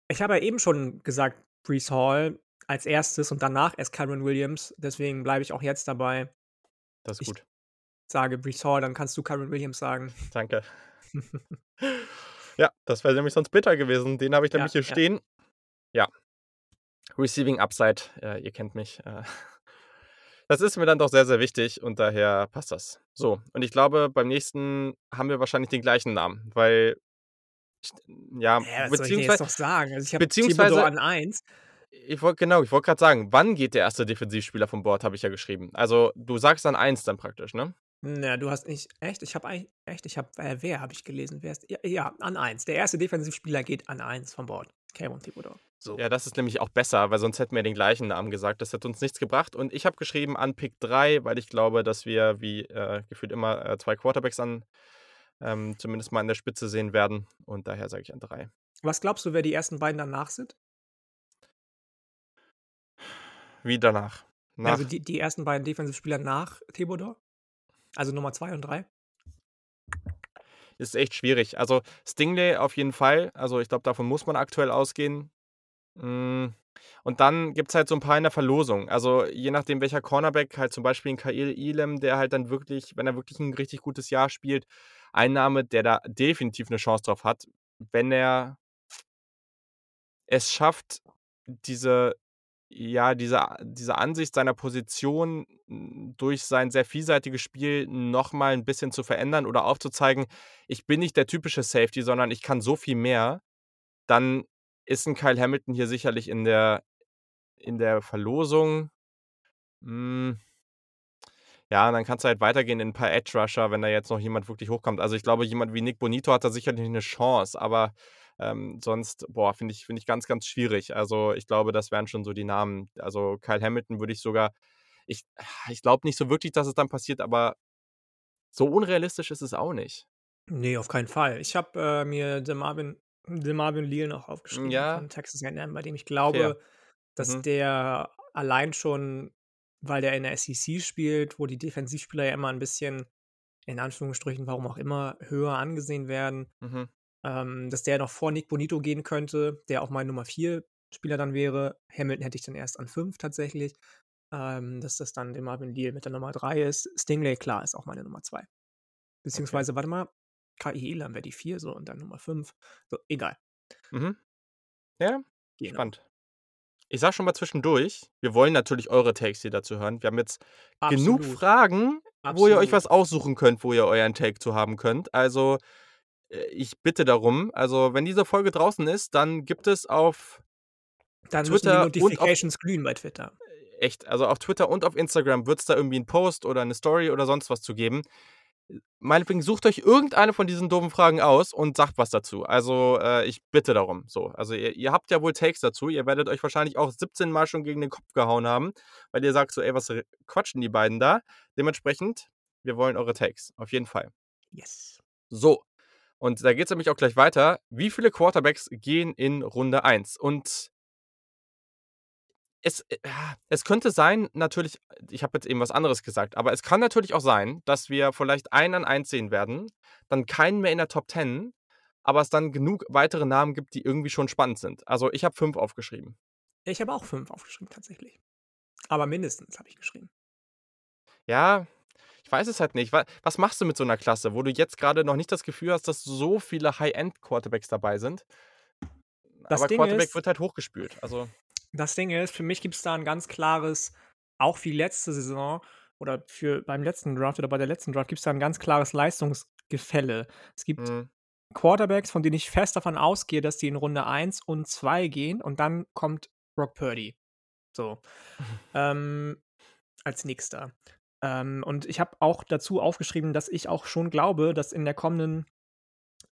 ich habe ja eben schon gesagt, Breece Hall als Erstes und danach erst Kyren Williams, deswegen bleibe ich auch jetzt dabei. Das ist Ich gut. sage Breece Hall, dann kannst du Kyren Williams sagen. Danke. Ja, das wäre nämlich sonst bitter gewesen. Den habe ich Ja, nämlich hier ja. stehen. Ja. Receiving Upside, äh, ihr kennt mich. Äh, das ist mir dann doch sehr, sehr wichtig und daher passt das. So, und ich glaube, beim nächsten haben wir wahrscheinlich den gleichen Namen, weil ja, Ja, was soll ich jetzt beziehungsweise noch sagen? Also, ich habe beziehungsweise Thibodeau an 1. ich wollte genau, ich wollte grad sagen, wann geht der erste Defensivspieler vom Board, habe ich ja geschrieben. Also, du sagst an 1 dann praktisch, ne? Na, du hast nicht echt? Ich habe echt? Ich habe äh, wer habe ich gelesen? Wer ist ja, ja, an 1. Der erste Defensivspieler geht an 1 vom Board. Kayvon Thibodeau. So. Ja, das ist nämlich auch besser, weil sonst hätten wir den gleichen Namen gesagt. Das hätte uns nichts gebracht. Und ich habe geschrieben an Pick 3, weil ich glaube, dass wir wie äh, gefühlt immer äh, zwei Quarterbacks an ähm, zumindest mal an der Spitze sehen werden. Und daher sage ich an 3. Was glaubst du, wer die ersten beiden danach sind? Wie danach? Nach, Also die, die ersten beiden Defensivspieler nach Thibodeau? Also Nummer 2 und 3? ist echt schwierig. Also Stingley auf jeden Fall. Also ich glaube, davon muss man aktuell ausgehen. Mm, Und dann gibt es halt so ein paar in der Verlosung. Also je nachdem, welcher Cornerback, halt zum Beispiel ein Kail Elam, der halt dann wirklich, wenn er wirklich ein richtig gutes Jahr spielt, ein Name, der da definitiv eine Chance drauf hat, wenn er es schafft, diese, ja, diese, diese Ansicht seiner Position m, durch sein sehr vielseitiges Spiel nochmal ein bisschen zu verändern oder aufzuzeigen, ich bin nicht der typische Safety, sondern ich kann so viel mehr, dann ist ein Kyle Hamilton hier sicherlich in der, in der Verlosung. Mm, ja, und dann kannst du halt weitergehen in ein paar Edge Rusher, wenn da jetzt noch jemand wirklich hochkommt. Also ich glaube, jemand wie Nick Bonito hat da sicherlich eine Chance, aber ähm, sonst, boah, finde ich, finde ich ganz, ganz schwierig. Also ich glaube, das wären schon so die Namen. Also Kyle Hamilton würde ich sogar, ich, ich glaube nicht so wirklich, dass es dann passiert, aber so unrealistisch ist es auch nicht. Nee, auf keinen Fall. Ich habe äh, mir DeMarvin, DeMarvin Leal noch aufgeschrieben Ja. von Texas A&M, bei dem ich glaube, Fair. dass Mhm. der allein schon, weil der in der SEC spielt, wo die Defensivspieler ja immer ein bisschen, in Anführungsstrichen, warum auch immer, höher angesehen werden, Mhm. ähm, dass der noch vor Nick Bonito gehen könnte, der auch mein Nummer 4 Spieler dann wäre. Hamilton hätte ich dann erst an 5 tatsächlich. Ähm, dass das dann DeMarvin Leal mit der Nummer 3 ist. Stingley, klar, ist auch meine Nummer 2. Beziehungsweise, warte mal, KI Elam wäre die 4 so und dann Nummer 5. So, egal. Mhm. Ja, Genau. spannend. Ich sag schon mal zwischendurch, wir wollen natürlich eure Takes hier dazu hören. Wir haben jetzt genug Absolut. Fragen, wo ihr euch Absolut. was aussuchen könnt, wo ihr euren Take zu haben könnt. Also, äh, ich bitte darum. Also, wenn diese Folge draußen ist, dann gibt es auf Dann müssen Twitter die und auf Notifications glühen bei Twitter. echt, also auf Twitter und auf Instagram wird es da irgendwie einen Post oder eine Story oder sonst was zu geben. Meinetwegen sucht euch irgendeine von diesen doofen Fragen aus und sagt was dazu. Also, äh, ich bitte darum. So, also ihr, ihr habt ja wohl Takes dazu. Ihr werdet euch wahrscheinlich auch 17 Mal schon gegen den Kopf gehauen haben, weil ihr sagt so, ey, was quatschen die beiden da? Dementsprechend, wir wollen eure Takes. Auf jeden Fall. Yes. So. Und da geht es nämlich auch gleich weiter. Wie viele Quarterbacks gehen in Runde 1? Und es, äh, es könnte sein, natürlich, ich habe jetzt eben was anderes gesagt, aber es kann natürlich auch sein, dass wir vielleicht einen an eins sehen werden, dann keinen mehr in der Top 10, aber es dann genug weitere Namen gibt, die irgendwie schon spannend sind. Also ich habe fünf aufgeschrieben. Ich habe auch 5 aufgeschrieben, tatsächlich. Aber mindestens habe ich geschrieben. Ja, ich weiß es halt nicht. Wa- Was machst du mit so einer Klasse, wo du jetzt gerade noch nicht das Gefühl hast, dass so viele High-End-Quarterbacks dabei sind? Das aber Ding Quarterback ist- wird halt hochgespült. Also, Das Ding ist, für mich gibt es da ein ganz klares, auch wie letzte Saison oder für beim letzten Draft oder bei der letzten Draft gibt es da ein ganz klares Leistungsgefälle. Es gibt mh, Quarterbacks, von denen ich fest davon ausgehe, dass die in Runde 1 und 2 gehen und dann kommt Brock Purdy. So. ähm, als nächster. Ähm, und ich habe auch dazu aufgeschrieben, dass ich auch schon glaube, dass in der kommenden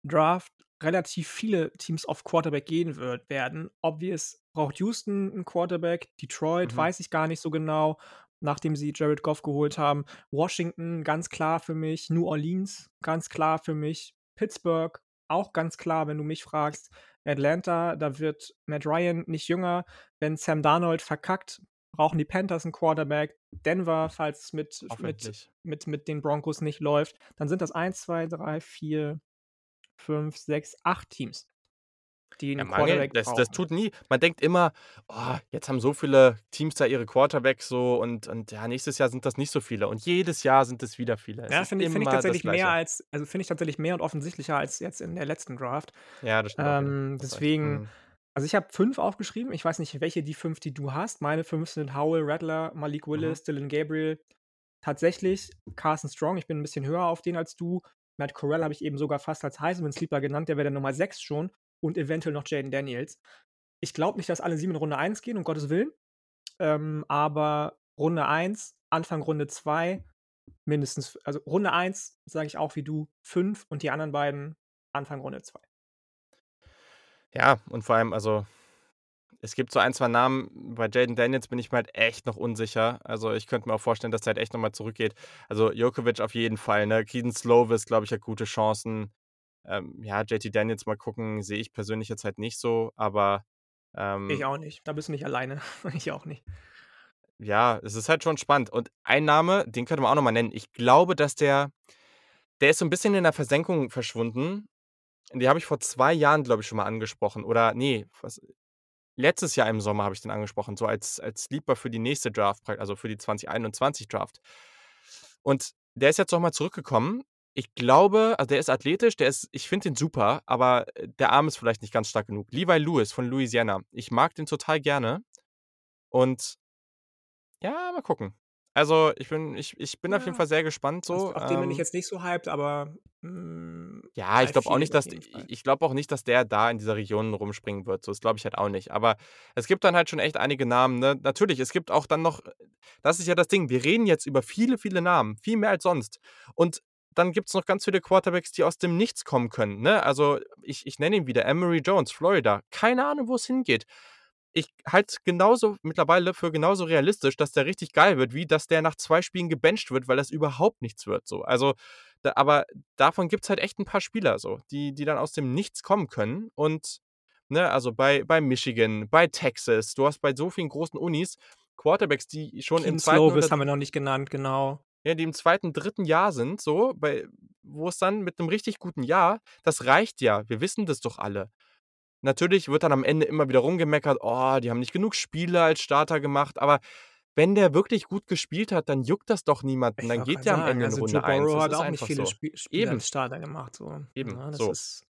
Draft relativ viele Teams auf Quarterback gehen wird, werden. Obvious braucht Houston einen Quarterback, Detroit Mhm. weiß ich gar nicht so genau. nachdem sie Jared Goff geholt haben. Washington ganz klar für mich, New Orleans ganz klar für mich, Pittsburgh auch ganz klar, wenn du mich fragst. Atlanta, da wird Matt Ryan nicht jünger. Wenn Sam Darnold verkackt, brauchen die Panthers einen Quarterback. Denver, falls es mit, mit, mit, mit den Broncos nicht läuft, dann sind das 1, 2, 3, 4, 5, 6, 8 Teams, die Ja, Quarterback das, das tut nie. Man denkt immer, oh, jetzt haben so viele Teams da ihre Quarterbacks so und, und ja, nächstes Jahr sind das nicht so viele. Und jedes Jahr sind es wieder viele. Es Ja, finde ich, find ich tatsächlich mehr als, also finde ich tatsächlich mehr und offensichtlicher als jetzt in der letzten Draft. Ja, das stimmt. Ähm, deswegen, Mhm. also ich habe fünf aufgeschrieben. Ich weiß nicht, welche die fünf, die du hast. Meine fünf sind Howell, Rattler, Malik Mhm. Willis, Dylan Gabriel. Tatsächlich Carson Strong. Ich bin ein bisschen höher auf den als du. Matt Corral habe ich eben sogar fast als Heisman Sleeper genannt. Der wäre der Nummer 6 schon. Und eventuell noch Jaden Daniels. Ich glaube nicht, dass alle sieben in Runde 1 gehen, um Gottes Willen. Ähm, aber Runde 1, Anfang Runde 2, mindestens, also Runde 1, sage ich auch wie du, 5 und die anderen beiden Anfang Runde 2. Ja, und vor allem, also es gibt so ein, zwei Namen. Bei Jaden Daniels bin ich mir halt echt noch unsicher. Also ich könnte mir auch vorstellen, dass der halt echt nochmal zurückgeht. Also Jokovic auf jeden Fall, ne? Keaton Slovis, glaube ich, hat gute Chancen. Ähm, ja, JT Daniels mal gucken, sehe ich persönlich jetzt halt nicht so, aber Ich ähm, auch nicht. Da bist du nicht alleine. ich auch nicht. ja, es ist halt schon spannend. Und ein Name, den könnte man auch nochmal nennen. Ich glaube, dass der, der ist so ein bisschen in der Versenkung verschwunden. Die habe ich vor zwei Jahren, glaube ich, schon mal angesprochen. Oder nee, was, letztes Jahr im Sommer habe ich den angesprochen, so als, als Sleeper für die nächste Draft, also für die 2021 Draft. Und der ist jetzt nochmal zurückgekommen. Ich glaube, also der ist athletisch, der ist, ich finde den super, aber äh, der Arm ist vielleicht nicht ganz stark genug. Levi Lewis von Louisiana. Ich mag den total gerne. Und ja, mal gucken. Also ich bin, ich, ich bin auf jeden Ja. Fall sehr gespannt Also so. auf den bin ich ähm, jetzt nicht so hyped, aber mm, Ja, ich glaube auch nicht, dass ich glaube auch nicht, dass der da in dieser Region rumspringen wird. So, das glaube ich halt auch nicht. Aber es gibt dann halt schon echt einige Namen. Ne? Natürlich, es gibt auch dann noch, das ist ja das Ding, wir reden jetzt über viele, viele Namen, viel mehr als sonst. Und dann gibt es noch ganz viele Quarterbacks, die aus dem Nichts kommen können. Ne? Also ich, ich nenne ihn wieder, Emery Jones, Florida. Keine Ahnung, wo es hingeht. Ich halte es genauso mittlerweile für genauso realistisch, dass der richtig geil wird, wie dass der nach zwei Spielen gebencht wird, weil das überhaupt nichts wird. So. Also, da, aber davon gibt es halt echt ein paar Spieler, so, die, die dann aus dem Nichts kommen können. Und, ne, also bei, bei Michigan, bei Texas, du hast bei so vielen großen Unis Quarterbacks, die schon Keaton im zweiten Slovis haben wir noch nicht genannt, genau. Ja, die im zweiten, dritten Jahr sind, so, bei, wo es dann mit einem richtig guten Jahr, das reicht ja. Wir wissen das doch alle. Natürlich wird dann am Ende immer wieder rumgemeckert, oh, die haben nicht genug Spiele als Starter gemacht, aber wenn der wirklich gut gespielt hat, dann juckt das doch niemanden. Ich Dann geht der am Ende in also Runde Joe 1. Burrow Das hat ist auch nicht viele so. Spie Spiele Eben, als Starter gemacht, so, eben, ne? Das so. ist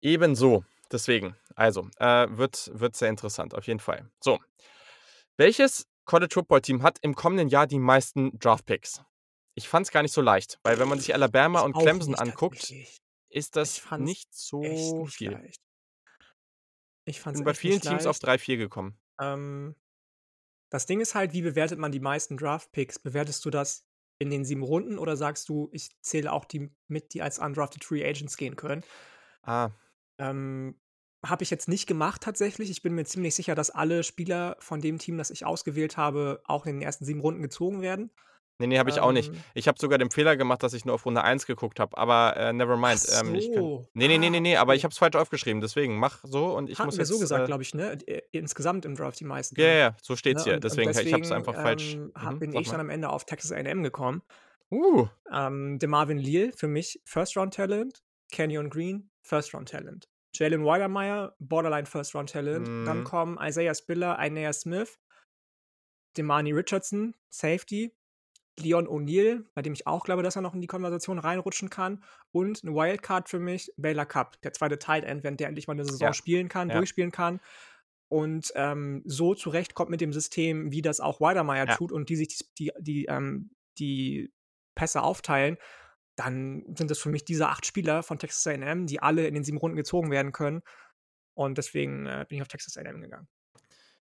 Ebenso. Deswegen, also, äh, wird, wird sehr interessant, auf jeden Fall. So. Welches College Football Team hat im kommenden Jahr die meisten Draft Picks? Ich fand es gar nicht so leicht, weil wenn man sich Alabama und Clemson anguckt, ist das nicht so nicht viel. leicht. Ich fand's bin bei vielen Teams auf leicht. 3-4 gekommen. Ähm, das Ding ist halt, wie bewertet man die meisten Draft-Picks? Bewertest du das in den 7 Runden oder sagst du, ich zähle auch die mit, die als undrafted Free Agents gehen können? Ah, Ähm, habe ich jetzt nicht gemacht tatsächlich. Ich bin mir ziemlich sicher, dass alle Spieler von dem Team, das ich ausgewählt habe, auch in den ersten 7 Runden gezogen werden. nee, nee, habe ich auch nicht. Ähm, Ich habe sogar den Fehler gemacht, dass ich nur auf Runde 1 geguckt habe, aber äh, never ach mind. Ähm, ich kann, so. nee, nee, nee, nee, Ah, nee, aber ich okay. habe es falsch aufgeschrieben, deswegen mach so und ich muss Hatten wir so gesagt, äh, glaube ich, ne? Äh, Insgesamt im Draft die ja, ja, meisten. ja, so steht's Ne? hier, und deswegen, ich habe es deswegen einfach falsch. ähm, hab, Mhm, bin ich dann am Ende auf Texas AM gekommen. Uh, Ähm, der Marvin Leal für mich First-Round-Talent. Kenyon Green, First-Round-Talent. Jalen Weidermeyer, Borderline First-Round-Talent. Dann mhm, kommen Isaiah Spiller, Isaiah Smith, Demani Richardson, Safety. Leon O'Neal, bei dem ich auch glaube, dass er noch in die Konversation reinrutschen kann. Und eine Wildcard für mich, Baylor Cup, der zweite Tight End, wenn der endlich mal eine Saison ja, spielen kann, ja, durchspielen kann. Und ähm, so zurechtkommt mit dem System, wie das auch Weidermeyer ja. tut und die sich die, die, die, ähm, die Pässe aufteilen, dann sind das für mich diese acht Spieler von Texas AM, die alle in den sieben Runden gezogen werden können. Und deswegen äh, bin ich auf Texas AM gegangen.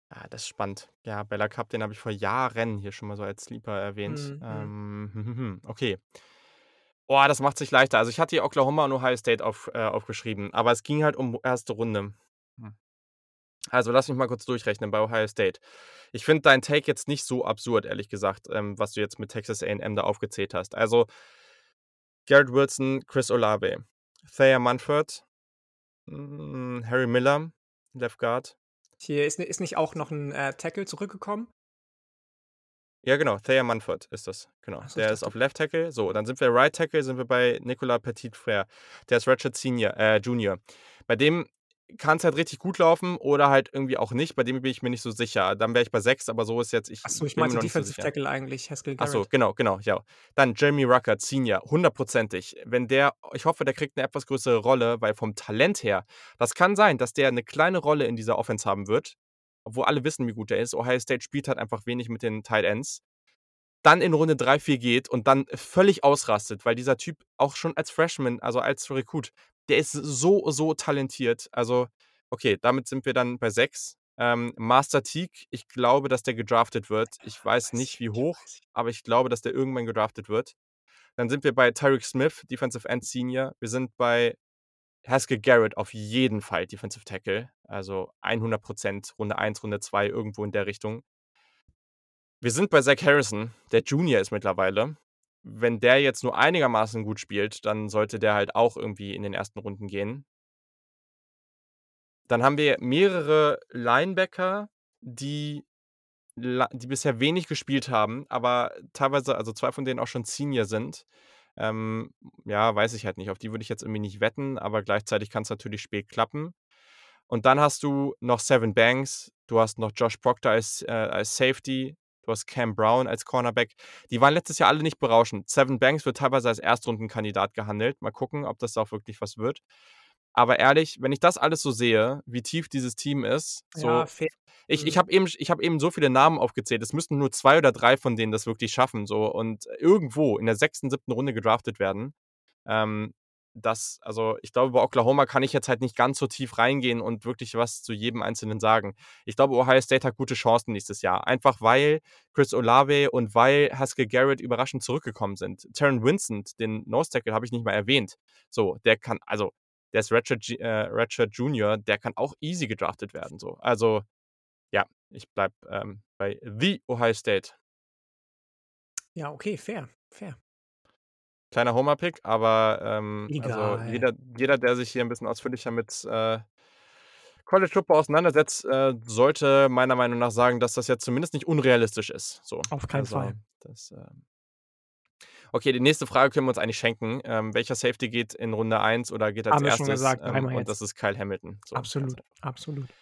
Ah, das ist spannend. Ja, Bella Cup, den habe ich vor Jahren hier schon mal so als Sleeper erwähnt. Mhm. Ähm, okay. Oh, das macht sich leichter. Also ich hatte hier Oklahoma und Ohio State auf, äh, aufgeschrieben, aber es ging halt um erste Runde. Hm. Also, lass mich mal kurz durchrechnen bei Ohio State. Ich finde deinen Take jetzt nicht so absurd, ehrlich gesagt, ähm, was du jetzt mit Texas A&M da aufgezählt hast. Also Garrett Wilson, Chris Olave, Thayer Munford, hm, Harry Miller, Left Guard. Hier ist, ist nicht auch noch ein äh, Tackle zurückgekommen? Ja, genau, Thayer Munford ist das, genau. So, Der ist auf Left Tackle. So, dann sind wir Right Tackle, sind wir bei Nicolas Petit-Frère. Der ist Ratchet Senior, äh, Junior. Bei dem kann es halt richtig gut laufen oder halt irgendwie auch nicht. Bei dem bin ich mir nicht so sicher. Dann wäre ich bei 6, aber so ist jetzt ich Achso, ich meinte so Defensive sicher. Tackle eigentlich, Haskell so, Garrett. genau, genau, ja. Dann Jeremy Ruckert, Senior, hundertprozentig. Wenn der ich hoffe, der kriegt 'ne etwas größere Rolle, weil vom Talent her das kann sein, dass der 'ne kleine Rolle in dieser Offense haben wird, obwohl alle wissen, wie gut er ist. Ohio State spielt halt einfach wenig mit den Tight Ends. Dann in Runde 3, 4 geht und dann völlig ausrastet, weil dieser Typ auch schon als Freshman, also als Rekrut, der ist so, so talentiert. Also, okay, damit sind wir dann bei 6. Ähm, Master Teague, ich glaube, dass der gedraftet wird. Ich weiß nicht, ich wie hoch, aber ich glaube, dass der irgendwann gedraftet wird. Dann sind wir bei Tyreek Smith, Defensive End Senior. Wir sind bei Haskell Garrett auf jeden Fall Defensive Tackle, also 100% Runde 1, Runde 2, irgendwo in der Richtung. Wir sind bei Zach Harrison, der Junior ist mittlerweile. Wenn der jetzt nur einigermaßen gut spielt, dann sollte der halt auch irgendwie in den ersten Runden gehen. Dann haben wir mehrere Linebacker, die die bisher wenig gespielt haben, aber teilweise also 2 von denen auch schon Senior sind. Ähm, ja, weiß ich halt nicht. Auf die würde ich jetzt irgendwie nicht wetten, aber gleichzeitig kann's natürlich spät klappen. Und dann hast du noch Sevyn Banks, du hast noch Josh Proctor als, äh, als Safety, du hast Cam Brown als Cornerback. Die waren letztes Jahr alle nicht berauschend. Sevyn Banks wird teilweise als Erstrundenkandidat gehandelt. Mal gucken, ob das auch wirklich was wird. Aber ehrlich, wenn ich das alles so sehe, wie tief dieses Team ist, so Ja, ich ich Mhm. habe eben ich habe eben so viele Namen aufgezählt. Es müssten nur 2 oder 3 von denen das wirklich schaffen so und irgendwo in der 6., 7. Runde gedraftet werden. Ähm, das also, ich glaube, bei Oklahoma kann ich jetzt halt nicht ganz so tief reingehen und wirklich was zu jedem Einzelnen sagen. Ich glaube, Ohio State hat gute Chancen nächstes Jahr, einfach weil Chris Olave und weil Haskell Garrett überraschend zurückgekommen sind. Taron Vincent, den Nose Tackle, habe ich nicht mal erwähnt. So, der kann also, der ist J äh, Redshirt Junior, der kann auch easy gedraftet werden so. Also, ja, ich bleibe, ähm, bei the Ohio State. Ja, okay, fair, fair. Kleiner Homer-Pick, aber, ähm, also Egal. jeder jeder, der sich hier 'n bisschen ausführlicher mit, äh, College Football auseinandersetzt, äh, sollte meiner Meinung nach sagen, dass das jetzt zumindest nicht unrealistisch ist, so. Auf keinen Also, Fall. das, ähm Okay, die nächste Frage können wir uns eigentlich schenken. Ähm, welcher Safety geht in Runde 1 oder geht als Haben wir schon 1.? gesagt, Ähm, dreimal und jetzt. das ist Kyle Hamilton. So, ganz Absolut, einfach. absolut.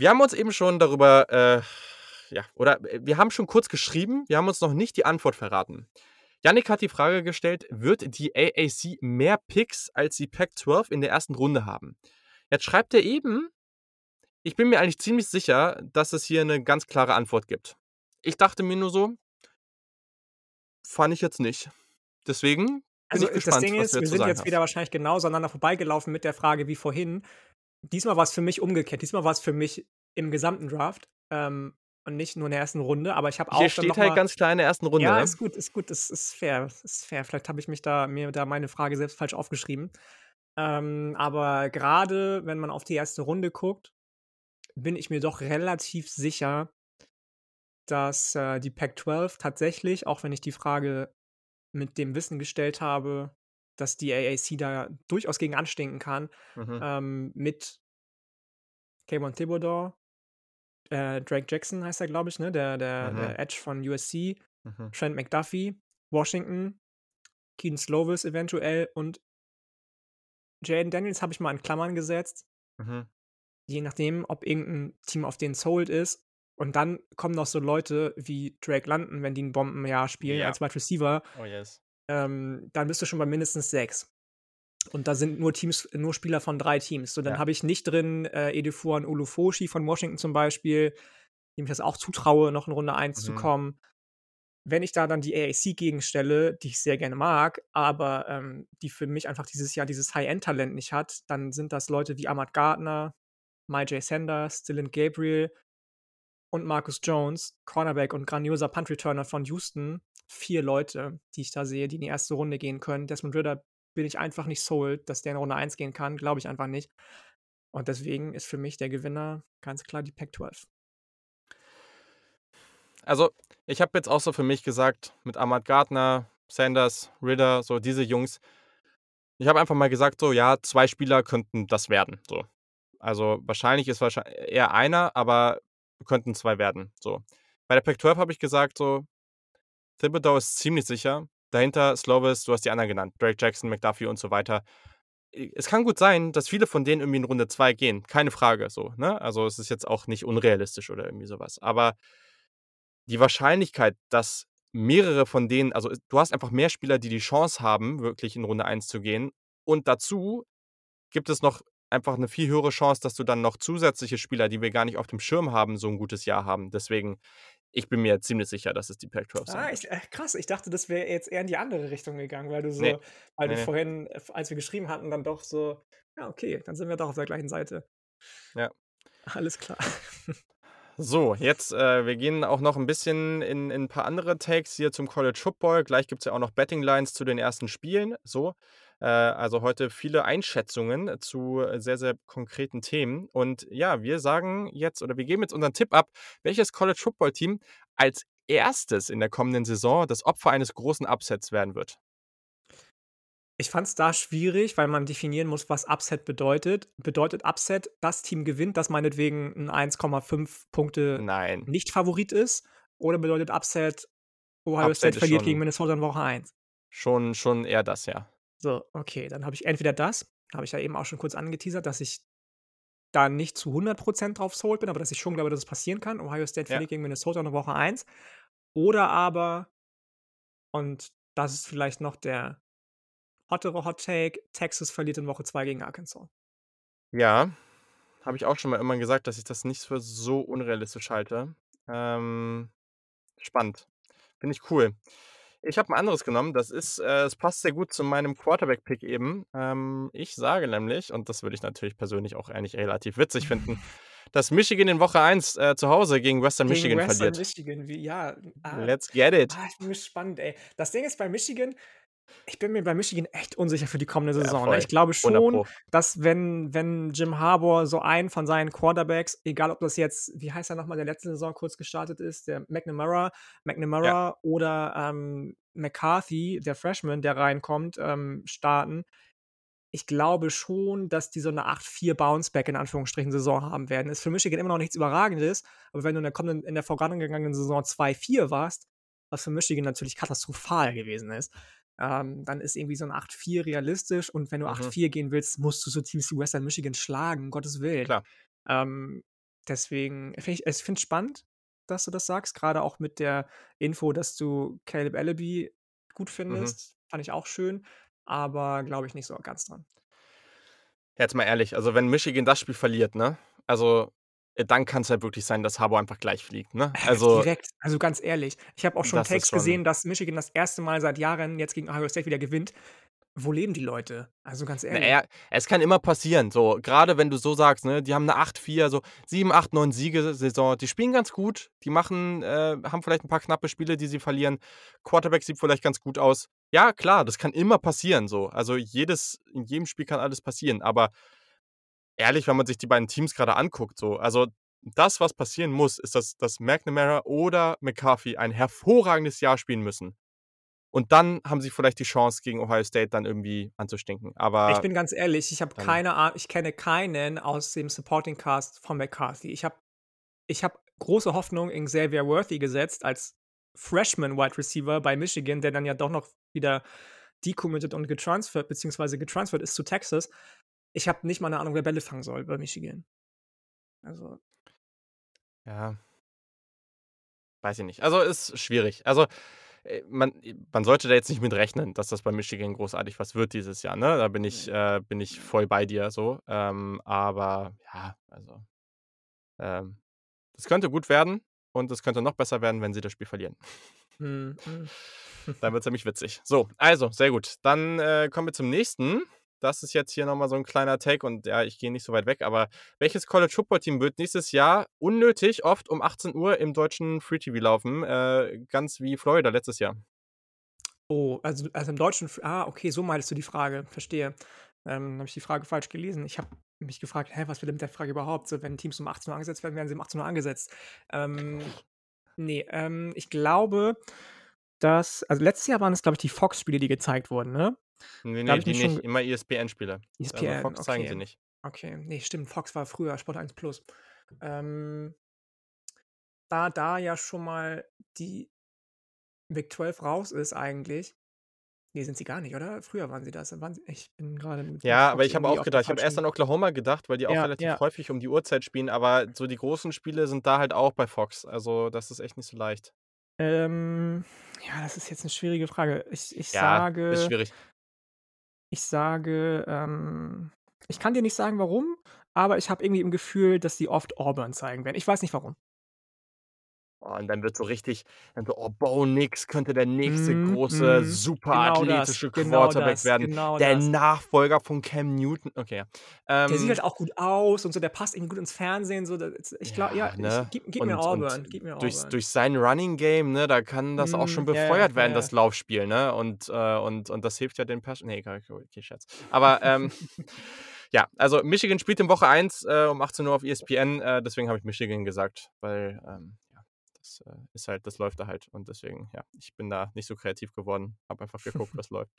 Wir haben uns eben schon darüber, äh ja, oder wir haben schon kurz geschrieben, wir haben uns noch nicht die Antwort verraten. Jannik hat die Frage gestellt: „Wird die AAC mehr Picks als die Pac-12 in der ersten Runde haben?“ Jetzt schreibt er eben: „Ich bin mir eigentlich ziemlich sicher, dass es hier 'ne ganz klare Antwort gibt.“ Ich dachte mir nur so fand ich jetzt nicht. Deswegen bin Also, ich das gespannt, Ding was ist, wir zu sind jetzt hast. wieder wahrscheinlich genauso aneinander vorbeigelaufen mit der Frage wie vorhin. Diesmal war's für mich umgekehrt. Diesmal war's für mich im gesamten Draft, ähm, und nicht nur in der ersten Runde, aber ich habe auch Hier steht halt mal ganz klar in der ersten Runde, Ja, ne? ist gut, ist gut, das ist fair, ist fair. Vielleicht habe ich mich da mir da meine Frage selbst falsch aufgeschrieben. Ähm, aber grade, wenn man auf die erste Runde guckt, bin ich mir doch relativ sicher dass, äh, die Pac-12 tatsächlich, auch wenn ich die Frage mit dem Wissen gestellt habe, dass die AAC da durchaus gegen anstinken kann, Mhm. ähm, mit Kayvon Thibodeau, äh, Drake Jackson heißt er, glaube ich, ne, der der Mhm. der Edge von USC, Mhm. Trent McDuffie, Washington, Kedon Slovis eventuell und Jayden Daniels habe ich mal in Klammern gesetzt. Mhm. Je nachdem, ob irgend 'n Team auf den sold ist. Und dann kommen noch so Leute wie Drake London, wenn die 'n Bombenjahr spielen Ja. als Wide Receiver. Oh yes. Ähm, dann bist du schon bei mindestens 6. Und da sind nur Teams nur Spieler von 3 Teams. So, dann Ja. habe ich nicht drin, äh, Ejiofor Olufoshi von Washington zum Beispiel, dem ich das auch zutraue, noch in Runde 1 zu Mhm. kommen. Wenn ich da dann die AAC gegenstelle, die ich sehr gerne mag, aber, ähm, die für mich einfach dieses Jahr dieses High-End-Talent nicht hat, dann sind das Leute wie Ahmad Gardner, Myjai Sanders, Dillon Gabriel und Marcus Jones, Cornerback und grandioser Punt-Returner von Houston. 4 Leute, die ich da sehe, die in die erste Runde gehen können. Desmond Ridder bin ich einfach nicht sold, dass der in Runde 1 gehen kann, glaube ich einfach nicht. Und deswegen ist für mich der Gewinner ganz klar die Pac-12. Also, ich habe jetzt auch so für mich gesagt, mit Ahmad Gardner, Sanders, Ritter, so diese Jungs. Ich habe einfach mal gesagt, so, ja, zwei Spieler könnten das werden. So. Also, wahrscheinlich ist wahrscheinlich eher einer, aber könnten zwei werden. So. Bei der Pac-12 habe ich gesagt, so, Thibodeau ist ziemlich sicher. Dahinter Slovis, du hast die anderen genannt, Drake Jackson, McDuffie und so weiter. Es kann gut sein, dass viele von denen irgendwie in Runde 2 gehen. Keine Frage, so, ne? Also, es ist jetzt auch nicht unrealistisch oder irgendwie sowas. Aber die Wahrscheinlichkeit, dass mehrere von denen, also du hast einfach mehr Spieler, die die Chance haben, wirklich in Runde 1 zu gehen. Und dazu gibt es noch einfach eine viel höhere Chance, dass du dann noch zusätzliche Spieler, die wir gar nicht auf dem Schirm haben, so ein gutes Jahr haben. Deswegen, ich bin mir ziemlich sicher, dass es die Pac-12 sind. Ah, ich, äh, krass. Ich dachte, das wäre jetzt eher in die andere Richtung gegangen, weil du so, nee. weil du nee. vorhin, äh, als wir geschrieben hatten, dann doch so, ja, okay, dann sind wir doch auf der gleichen Seite. Ja. Alles klar. So, jetzt, äh, wir gehen auch noch ein bisschen in, in ein paar andere Takes hier zum College Football. Gleich gibt es ja auch noch Betting Lines zu den ersten Spielen. So, also heute viele Einschätzungen zu sehr, sehr konkreten Themen. Und ja, wir sagen jetzt oder wir geben jetzt unseren Tipp ab, welches College Football Team als erstes in der kommenden Saison das Opfer eines großen Upsets werden wird. Ich fand es da schwierig, weil man definieren muss, was Upset bedeutet. Bedeutet Upset, das Team gewinnt, das meinetwegen ein 1,5 Punkte Nein. Nicht-Favorit ist? Oder bedeutet Upset, Ohio Upset State verliert gegen Minnesota in Woche 1? Schon, schon eher das, ja. So, okay, dann habe ich entweder das, habe ich ja eben auch schon kurz angeteasert, dass ich da nicht zu 100% drauf sold bin, aber dass ich schon glaube, dass es passieren kann. Ohio State verliert ja. gegen Minnesota in Woche 1. Oder aber, und das ist vielleicht noch der hottere Hot Take, Texas verliert in Woche 2 gegen Arkansas. Ja, habe ich auch schon mal immer gesagt, dass ich das nicht für so unrealistisch halte. Ähm, spannend. Finde ich cool. Ich habe ein anderes genommen. Das ist, äh, es passt sehr gut zu meinem Quarterback-Pick eben. Ähm, ich sage nämlich, und das würde ich natürlich persönlich auch eigentlich relativ witzig finden, dass Michigan in Woche 1 äh, zu Hause gegen Western gegen Michigan Western verliert. Michigan, wie, ja. Ah, Let's get it. Ah, ich bin gespannt, ey. Das Ding ist bei Michigan, ich bin mir bei Michigan echt unsicher für die kommende Saison. Ja, ne? ich glaube schon, dass wenn, wenn Jim Harbour so einen von seinen Quarterbacks, egal ob das jetzt, wie heißt er nochmal, der letzte Saison kurz gestartet ist, der McNamara, McNamara ja. oder ähm, McCarthy, der Freshman, der reinkommt, ähm, starten, ich glaube schon, dass die so eine 8-4 Bounceback in Anführungsstrichen Saison haben werden. Ist für Michigan immer noch nichts Überragendes, aber wenn du in der kommenden, in der vorangegangenen Saison 2-4 warst, was für Michigan natürlich katastrophal gewesen ist, ähm, dann ist irgendwie so ein 8-4 realistisch und wenn du mhm. 8-4 gehen willst, musst du so Teams wie Western Michigan schlagen, um Gottes Willen. Klar. Ähm, deswegen finde ich es find spannend, dass du das sagst, gerade auch mit der Info, dass du Caleb Allaby gut mhm. findest. Mhm. Fand ich auch schön, aber glaube ich nicht so ganz dran. Jetzt mal ehrlich, also wenn Michigan das Spiel verliert, ne? Also dann kann es halt wirklich sein, dass Harbour einfach gleich fliegt, ne? Äh, also Direkt, also ganz ehrlich. Ich habe auch schon Text gesehen, dass Michigan das erste Mal seit Jahren jetzt gegen Ohio State wieder gewinnt. Wo leben die Leute? Also ganz ehrlich. Naja, es kann immer passieren. So, gerade wenn du so sagst, ne, die haben eine 8-4, so 7, 8, 9 Siege-Saison. Die spielen ganz gut. Die machen, äh, haben vielleicht ein paar knappe Spiele, die sie verlieren. Quarterback sieht vielleicht ganz gut aus. Ja, klar, das kann immer passieren. So. Also jedes, in jedem Spiel kann alles passieren. Aber ehrlich, wenn man sich die beiden Teams gerade anguckt, so, also das, was passieren muss, ist, dass, dass McNamara oder McCarthy ein hervorragendes Jahr spielen müssen. Und dann haben sie vielleicht die Chance, gegen Ohio State dann irgendwie anzustinken. Aber ich bin ganz ehrlich, ich habe keine Ahnung, ich kenne keinen aus dem Supporting Cast von McCarthy. Ich habe ich hab große Hoffnung in Xavier Worthy gesetzt als Freshman Wide Receiver bei Michigan, der dann ja doch noch wieder decommitted und getransfert, beziehungsweise getransfert ist zu Texas. Ich habe nicht mal eine Ahnung, wer Bälle fangen soll bei Michigan. Also. Ja. Weiß ich nicht. Also ist schwierig. Also äh, man, man sollte da jetzt nicht mit rechnen, dass das bei Michigan großartig was wird dieses Jahr. Ne? Da bin ich, äh, bin ich voll bei dir so. Ähm, aber ja, also. Ähm, das könnte gut werden und es könnte noch besser werden, wenn sie das Spiel verlieren. Mhm. Dann wird es nämlich witzig. So, also, sehr gut. Dann äh, kommen wir zum nächsten. Das ist jetzt hier nochmal so ein kleiner Take und ja, ich gehe nicht so weit weg, aber welches College Football Team wird nächstes Jahr unnötig oft um 18 Uhr im deutschen Free TV laufen? Äh, ganz wie Florida letztes Jahr. Oh, also, also im deutschen, ah, okay, so meinst du die Frage, verstehe. Ähm, habe ich die Frage falsch gelesen. Ich habe mich gefragt: „Hä, was will mit der Frage überhaupt?“ So, wenn Teams um 18:00 angesetzt werden, werden sie um 18:00 angesetzt. Ähm, ne, ähm, ich glaube, dass also, letztes Jahr waren es, glaube ich, die Fox-Spiele, die gezeigt wurden, ne? Ne, Da habe ne, ich die nicht, immer ESPN-Spiele. Also, ESPN, Fox zeigen sie okay. nicht. Okay, ne, stimmt, Fox war früher Sport 1+. Ähm da da ja schon mal die Big 12 raus ist eigentlich ne, sind sie gar nicht, oder? Früher waren sie das. Waren sie ich bin mit Ja, aber Fox ich habe auch gedacht ich habe erst an Oklahoma gedacht, weil die auch Ja, relativ ja. häufig um die Uhrzeit spielen, aber so die großen Spiele sind da halt auch bei Fox. Also, das ist echt nicht so leicht. Ähm, ja, das ist jetzt 'ne schwierige Frage. Ich ich Ja, ist sage schwierig. Ich sage, ähm ich kann dir nicht sagen, warum, aber ich habe irgendwie im Gefühl, dass sie oft Auburn zeigen werden. Ich weiß nicht warum. Oh, und dann wird so richtig dann so: „Oh, Bo Nix könnte der nächste Mhm, große, mhm. super Genau das, athletische genau Quarterback das, werden, genau der das. Nachfolger von Cam Newton.“ Okay, ja. Der sieht Ähm halt auch gut aus und so, der passt irgendwie gut ins Fernsehen, so, da ich glau ja, Ja, ich ne? gib gib mir Und und Auburn, gib mir Auburn. durch sein Running Game, ne, da kann das auch schon Mhm, ja, befeuert ja, werden, ja. das Laufspiel, ne? Und, äh und und das hilft ja den Pass ne, egal, okay, Scherz. Aber, ähm, ja, also, Michigan spielt in Woche 1, äh, um 18:00 auf ESPN, äh, deswegen habe ich Michigan gesagt, weil, ähm, das, äh, ist halt das läuft da halt und deswegen, ja, ich bin da nicht so kreativ geworden, habe einfach geguckt, was läuft.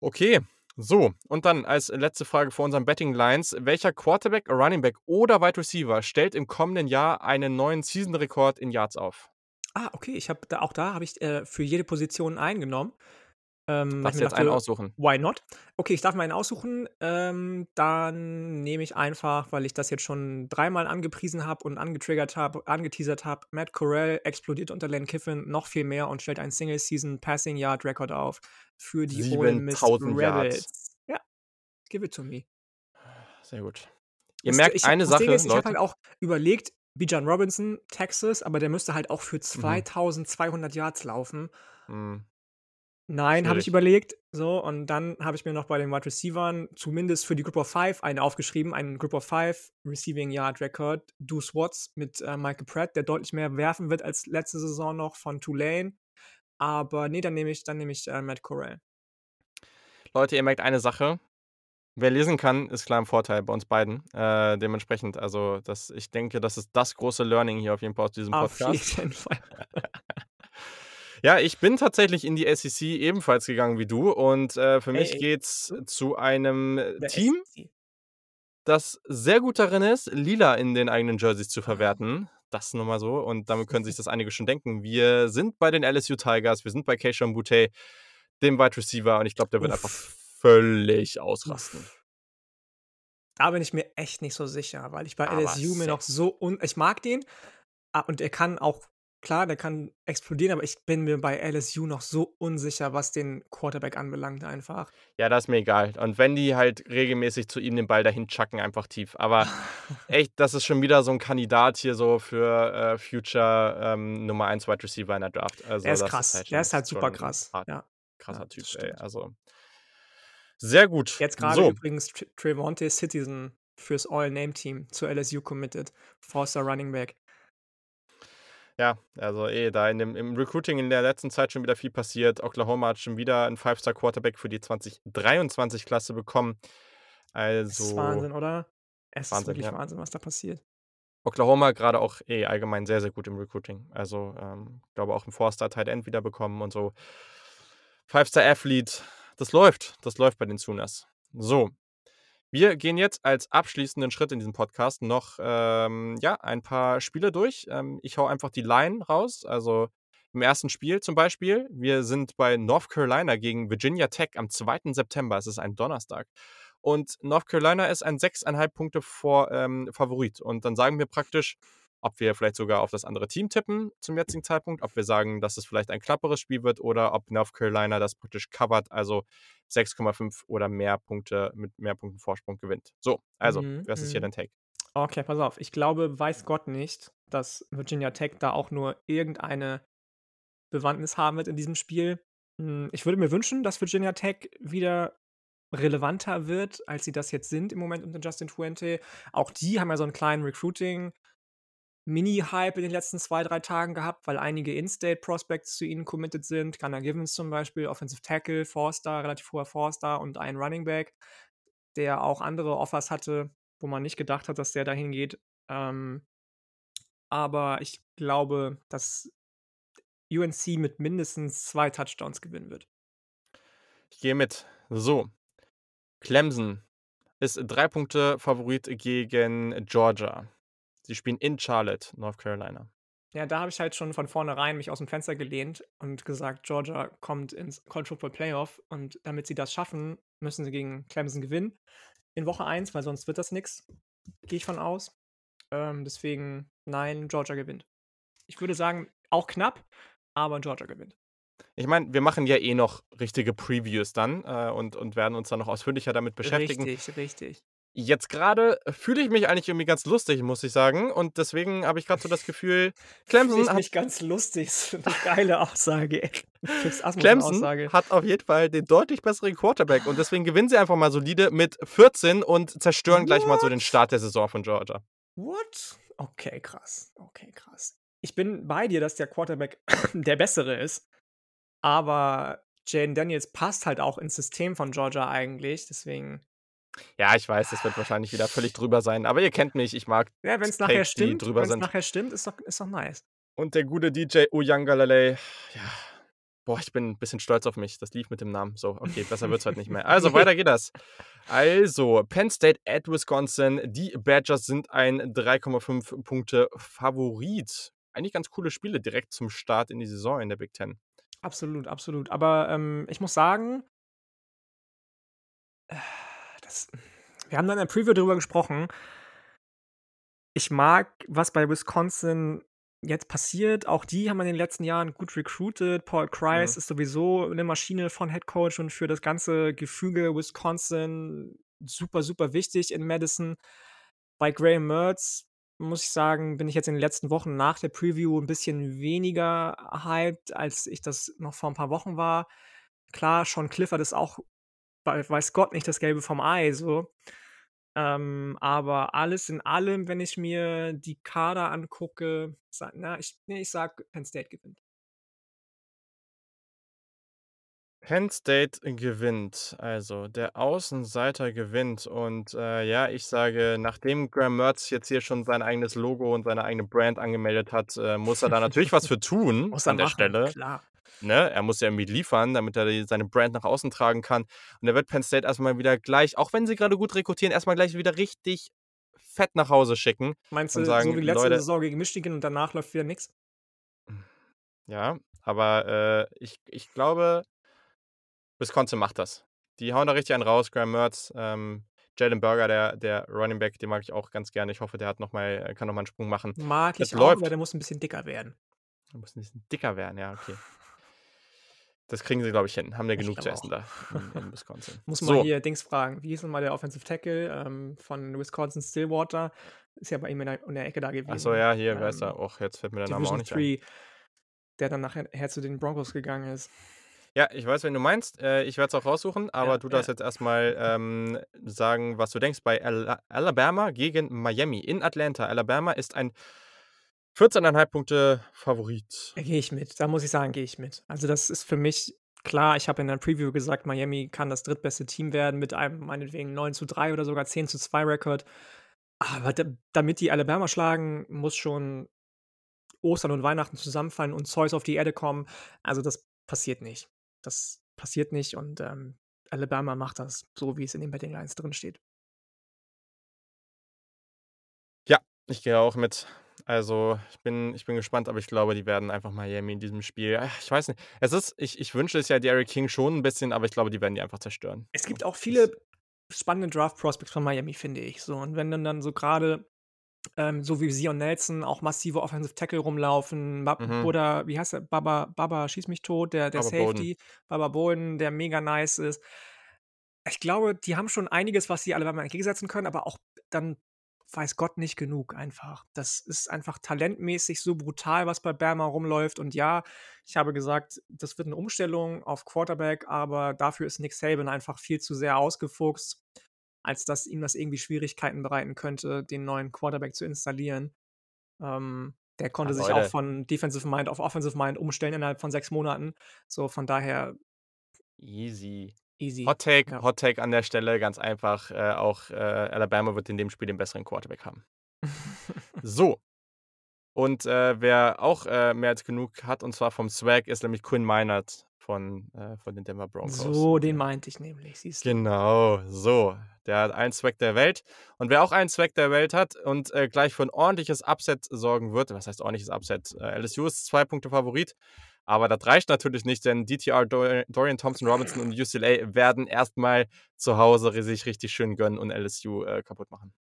Okay, so und dann als letzte Frage vor unseren Betting Lines: Welcher Quarterback, Running Back oder Wide Receiver stellt im kommenden Jahr einen neuen Season-Rekord in Yards auf? Ah, okay, ich habe da auch da habe ich, äh, für jede Position einen genommen, ähm, Darfst mir dir jetzt einen dachte: aussuchen. „Why not?“ Okay, ich darf mir einen aussuchen. Ähm, dann nehme ich einfach, weil ich das jetzt schon dreimal angepriesen habe und angetriggert habe angeteasert habe, Matt Corral explodiert unter Lane Kiffin noch viel mehr und stellt einen Single-Season-Passing-Yard-Record auf für die Ole Miss 7.000 Yards. Rebels. Ja, give it to me. Sehr gut. Ihr Müsste merkt ich eine das Sache, ist, ich habe halt auch überlegt, Bijan Robinson, Texas, aber der müsste halt auch für Mhm. 2.200 Yards laufen. Mhm. Nein, habe ich überlegt, so und dann habe ich mir noch bei den Wide Receivern zumindest für die Group of Five einen aufgeschrieben, einen Group of Five Receiving Yard Record, Deuce Watts mit, äh, Michael Pratt, der deutlich mehr werfen wird als letzte Saison noch von Tulane. Aber ne, dann nehme ich dann nehme ich, äh, Matt Corral. Leute, ihr merkt eine Sache. Wer lesen kann, ist klar im Vorteil bei uns beiden. Äh, dementsprechend, also, das ich denke, das ist das große Learning hier auf jeden Fall aus diesem Auf Podcast. jeden Fall. Ja, ich bin tatsächlich in die SEC ebenfalls gegangen wie du und, äh, für Ey, mich ey. geht's Hm? zu einem Der Team SEC. das sehr gut darin ist, Lila in den eigenen Jerseys zu Ah. verwerten. Das nur mal so und damit können sich das einige schon denken. Wir sind bei den LSU Tigers, wir sind bei Kayshon Boutte, dem Wide Receiver und ich glaube, der wird einfach Uff. völlig ausrasten. Uff. Da bin ich mir echt nicht so sicher, weil ich bei Aber LSU mir noch so un ich mag den, und er kann auch klar, der kann explodieren, aber ich bin mir bei LSU noch so unsicher, was den Quarterback anbelangt einfach. Ja, das ist mir egal. Und wenn die halt regelmäßig zu ihm den Ball dahin chucken, einfach tief. Aber echt, das ist schon wieder so 'n Kandidat hier so für, äh, Future, ähm, Nummer 1 Wide Receiver in der Draft. Also, Der ist das ist krass. halt Der ist halt super krass. hart. Ja. Krasser Ja, Typ, ey. Also sehr gut. Jetzt grade So. übrigens Tr Trevonte Citizen fürs All-Name-Team zu LSU committed, Four-Star Running Back. Ja, also, eh, da in dem im Recruiting in der letzten Zeit schon wieder viel passiert. Oklahoma hat schon wieder 'n Five-Star-Quarterback für die 2023 Klasse bekommen. Es ist Also Wahnsinn, oder? Es ist Wahnsinn, wirklich ja. Wahnsinn, was da passiert. Oklahoma grade auch eh allgemein sehr, sehr gut im Recruiting. Also, ähm, glaube auch 'n Four-Star Tight End wieder bekommen und so. Five-Star Athlete, das läuft. Das läuft bei den Sooners. So. Wir gehen jetzt als abschließenden Schritt in diesem Podcast noch, ähm, ja, ein paar Spiele durch. Ähm, ich haue einfach die Line raus. Also, im 1. Spiel zum Beispiel, wir sind bei North Carolina gegen Virginia Tech am 2. September. Es ist ein Donnerstag. Und North Carolina ist ein 6,5 Punkte vor ähm, Favorit. Und dann sagen wir praktisch, ob wir vielleicht sogar auf das andere Team tippen zum jetzigen Zeitpunkt, ob wir sagen, dass es vielleicht ein knapperes Spiel wird oder ob North Carolina das praktisch covert, also 6,5 oder mehr Punkte mit mehr Punkten Vorsprung gewinnt. So, also, Mhm, was ist hier mhm. dein Take? Okay, pass auf. Ich glaube, weiß Gott nicht, dass Virginia Tech da auch nur irgendeine Bewandtnis haben wird in diesem Spiel. Hm, ich würde mir wünschen, dass Virginia Tech wieder relevanter wird, als sie das jetzt sind im Moment unter Justin Fuente. Auch die haben ja so 'n kleinen Recruiting-Mini-Hype in den letzten 2, 3 Tagen gehabt, weil einige In-State-Prospects zu ihnen committed sind. Gunnar Givens zum Beispiel, Offensive Tackle, Four-Star, relativ hoher Four-Star und ein Running Back. der auch andere Offers hatte, wo man nicht gedacht hat, dass der dahin geht. Ähm, aber ich glaube, dass UNC mit mindestens 2 Touchdowns gewinnen wird. Ich gehe mit. So. Clemson ist 3 Punkte Favorit gegen Georgia. Sie spielen in Charlotte, North Carolina. Ja, da habe ich halt schon von vornherein mich aus dem Fenster gelehnt und gesagt, Georgia kommt ins College Football Playoff und damit sie das schaffen, müssen sie gegen Clemson gewinnen in Woche 1, weil sonst wird das nichts. Gehe ich von aus. Ähm, deswegen, nein, Georgia gewinnt. Ich würde sagen, auch knapp, aber Georgia gewinnt. Ich meine, wir machen ja eh noch richtige Previews dann äh, und, und werden uns dann noch ausführlicher damit beschäftigen. Richtig, richtig. Jetzt gerade fühle ich mich eigentlich irgendwie ganz lustig, muss ich sagen. Und deswegen habe ich gerade so das Gefühl, Clemson Fühle ich hat, mich ganz lustig. Das ist eine geile Aussage, Clemson Aussage. hat auf jeden Fall den deutlich besseren Quarterback. Und deswegen gewinnen sie einfach mal solide mit 14 und zerstören gleich mal so den What? Start der Saison von Georgia. What? Okay, krass. Okay, krass. Ich bin bei dir, dass der Quarterback der bessere ist, aber Jaden Daniels passt halt auch ins System von Georgia eigentlich, deswegen Ja, ich weiß, das wird wahrscheinlich wieder völlig drüber sein. Aber ihr kennt mich, ich mag ja, wenn es nachher stimmt, wenn's sind. nachher stimmt, ist doch ist doch nice. Und der gute DJ Uyangalele, ja, boah, ich bin ein bisschen stolz auf mich. Das lief mit dem Namen. So, okay, besser wird's heute nicht mehr. Also, weiter geht das. Also, Penn State at Wisconsin. Die Badgers sind ein 3,5 Punkte Favorit. Eigentlich ganz coole Spiele direkt zum Start in die Saison in der Big Ten. Absolut, absolut. Aber, ähm, ich muss sagen äh, das wir haben da in der Preview drüber gesprochen. Ich mag, was bei Wisconsin jetzt passiert. Auch die haben in den letzten Jahren gut recruited. Paul Kreis Mhm. ist sowieso 'ne Maschine von Head Coach und für das ganze Gefüge Wisconsin super, super wichtig in Madison. Bei Graham Mertz, muss ich sagen, bin ich jetzt in den letzten Wochen nach der Preview 'n bisschen weniger hyped, als ich das noch vor 'n paar Wochen war. Klar, Sean Clifford ist auch weiß Gott nicht das Gelbe vom Ei so. Ähm, aber alles in allem, wenn ich mir die Kader angucke, sa na, ich ne, ich sage, Penn State gewinnt. Penn State gewinnt. Also, der Außenseiter gewinnt. Und, äh, ja, ich sage, nachdem Graham Mertz jetzt hier schon sein eigenes Logo und seine eigene Brand angemeldet hat, äh, muss er da natürlich was für tun Muss er an der machen, Stelle. klar. Ne? Er muss ja irgendwie liefern, damit er seine Brand nach außen tragen kann. Und er wird Penn State erst mal wieder gleich, auch wenn sie gerade gut rekrutieren, erst mal gleich wieder richtig fett nach Hause schicken Meinst du, sagen: so wie letzte „Leute“ Saison gegen Michigan und danach läuft wieder nix? Ja, aber, äh, ich ich glaube Wisconsin macht das. Die hauen da richtig einen raus, Graham Mertz, ähm, Jalen Burger, der der Running Back, den mag ich auch ganz gerne. Ich hoffe, der hat noch mal kann noch mal 'n Sprung machen. Mag Es ich auch, läuft. aber der muss 'n bisschen dicker werden. Der muss 'n bisschen dicker werden, ja, okay. Das kriegen sie, glaube ich, hin. Haben ja genug zu essen da in in Wisconsin. Muss mal So. hier Dings fragen. Wie hieß noch mal der Offensive Tackle, ähm, von Wisconsin, Stillwater? Ist ja bei ihm in der in der Ecke da gewesen. ja, hier, wer ist Ähm, er? Och, jetzt fällt mir der Name auch Division nicht ein. 3, der dann nachher her zu den Broncos gegangen ist. Ja, ich weiß, wen du meinst. Äh, ich werde es auch raussuchen, aber Ja, du darfst ja. jetzt erst mal, ähm, sagen, was du denkst bei Ala Alabama gegen Miami in Atlanta. Alabama ist ein 14,5 Punkte Favorit. Da gehe ich mit. Da muss ich sagen, gehe ich mit. Also, das ist für mich klar, ich habe in der Preview gesagt, Miami kann das drittbeste Team werden mit einem meinetwegen 9:3 oder sogar 10:2 Rekord. Aber da damit die Alabama schlagen, muss schon Ostern und Weihnachten zusammenfallen und Zeus auf die Erde kommen. Also, das passiert nicht. Das passiert nicht und, ähm, Alabama macht das, so wie es in den Betting Lines drinsteht. Ja, ich gehe auch mit. Also, ich bin ich bin gespannt, aber ich glaube, die werden einfach Miami in diesem Spiel ah, ich weiß nicht. Es ist ich ich wünsche es ja Derrick King schon 'n bisschen, aber ich glaube, die werden die einfach zerstören. Es gibt auch viele spannende Draft Prospects von Miami, finde ich so. Und wenn dann dann so grade, ähm, so wie Zion Nelson auch massive Offensive Tackle rumlaufen, Mhm. oder wie heißt der? Baba Baba schieß mich tot, der der Baba. Safety, Baba Bowden, der mega nice ist. Ich glaube, die haben schon einiges, was sie Alabama entgegensetzen können, aber auch dann weiß Gott nicht genug einfach. Das ist einfach talentmäßig so brutal, was bei Bama rumläuft. Und ja, ich habe gesagt, das wird 'ne Umstellung auf Quarterback, aber dafür ist Nick Saban einfach viel zu sehr ausgefuchst, als dass ihm das irgendwie Schwierigkeiten bereiten könnte, den neuen Quarterback zu installieren. Ähm, der Ah, konnte sich auch Leute. von Defensive Mind auf Offensive Mind umstellen innerhalb von 6 Monaten. So, von daher Easy. Easy. Hot Take, Ja. Hot Take an der Stelle, ganz einfach. Äh, auch äh, Alabama wird in dem Spiel den besseren Quarterback haben. So. Und äh, wer auch äh, mehr als genug hat, und zwar vom Swag, ist nämlich Quinn Meinert von, äh, von den Denver Broncos. So, den meinte ich nämlich, siehst du. Genau, so. Der hat einen Swag der Welt. Und wer auch einen Swag der Welt hat und äh, gleich für ein ordentliches Upset sorgen wird, was heißt ordentliches Upset? LSU ist zwei Punkte Favorit. Aber das reicht natürlich nicht, denn DTR, Dor Dorian Thompson Robinson und UCLA werden erstmal zu Hause sich richtig schön gönnen und LSU äh, kaputt machen.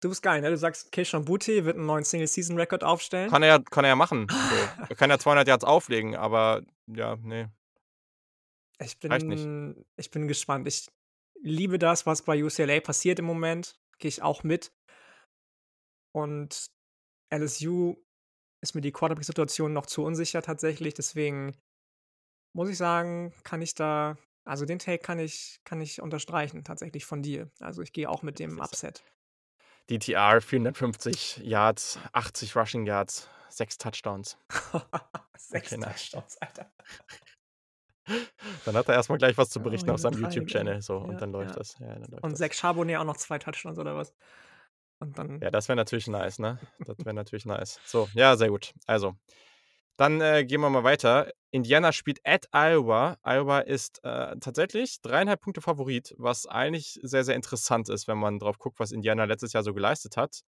Du bist geil, ne? Du sagst, Keishon Booty wird einen neuen Single-Season-Record aufstellen. Kann er, kann er ja machen. So. Er kann ja 200 Yards auflegen, aber ja, nee. Ich Reicht nicht. bin, ich bin gespannt. Ich liebe das, was bei UCLA passiert im Moment. Gehe ich auch mit. Und LSU ist mir die Quarterback-Situation noch zu unsicher tatsächlich. Deswegen muss ich sagen, kann ich da, also den Take kann ich, kann ich unterstreichen tatsächlich von dir. Also ich gehe auch mit dem Upset. DTR 450 Yards, 80 Rushing Yards, 6 Touchdowns. Sechs Okay, nice. Touchdowns, Alter. Dann hat er erstmal gleich was zu Ja, berichten auf seinem YouTube-Channel. So, und Ja, dann läuft ja. das. Ja, dann läuft Und. Zach Charbonnet auch noch zwei Touchdowns oder was? Und dann. Ja, das wäre natürlich nice, ne? Das wäre natürlich nice. So, ja, sehr gut. Also, dann äh, gehen wir mal weiter. Indiana spielt at Iowa. Iowa ist äh, tatsächlich dreieinhalb Punkte Favorit, was eigentlich sehr, sehr interessant ist, wenn man drauf guckt, was Indiana letztes Jahr so geleistet hat.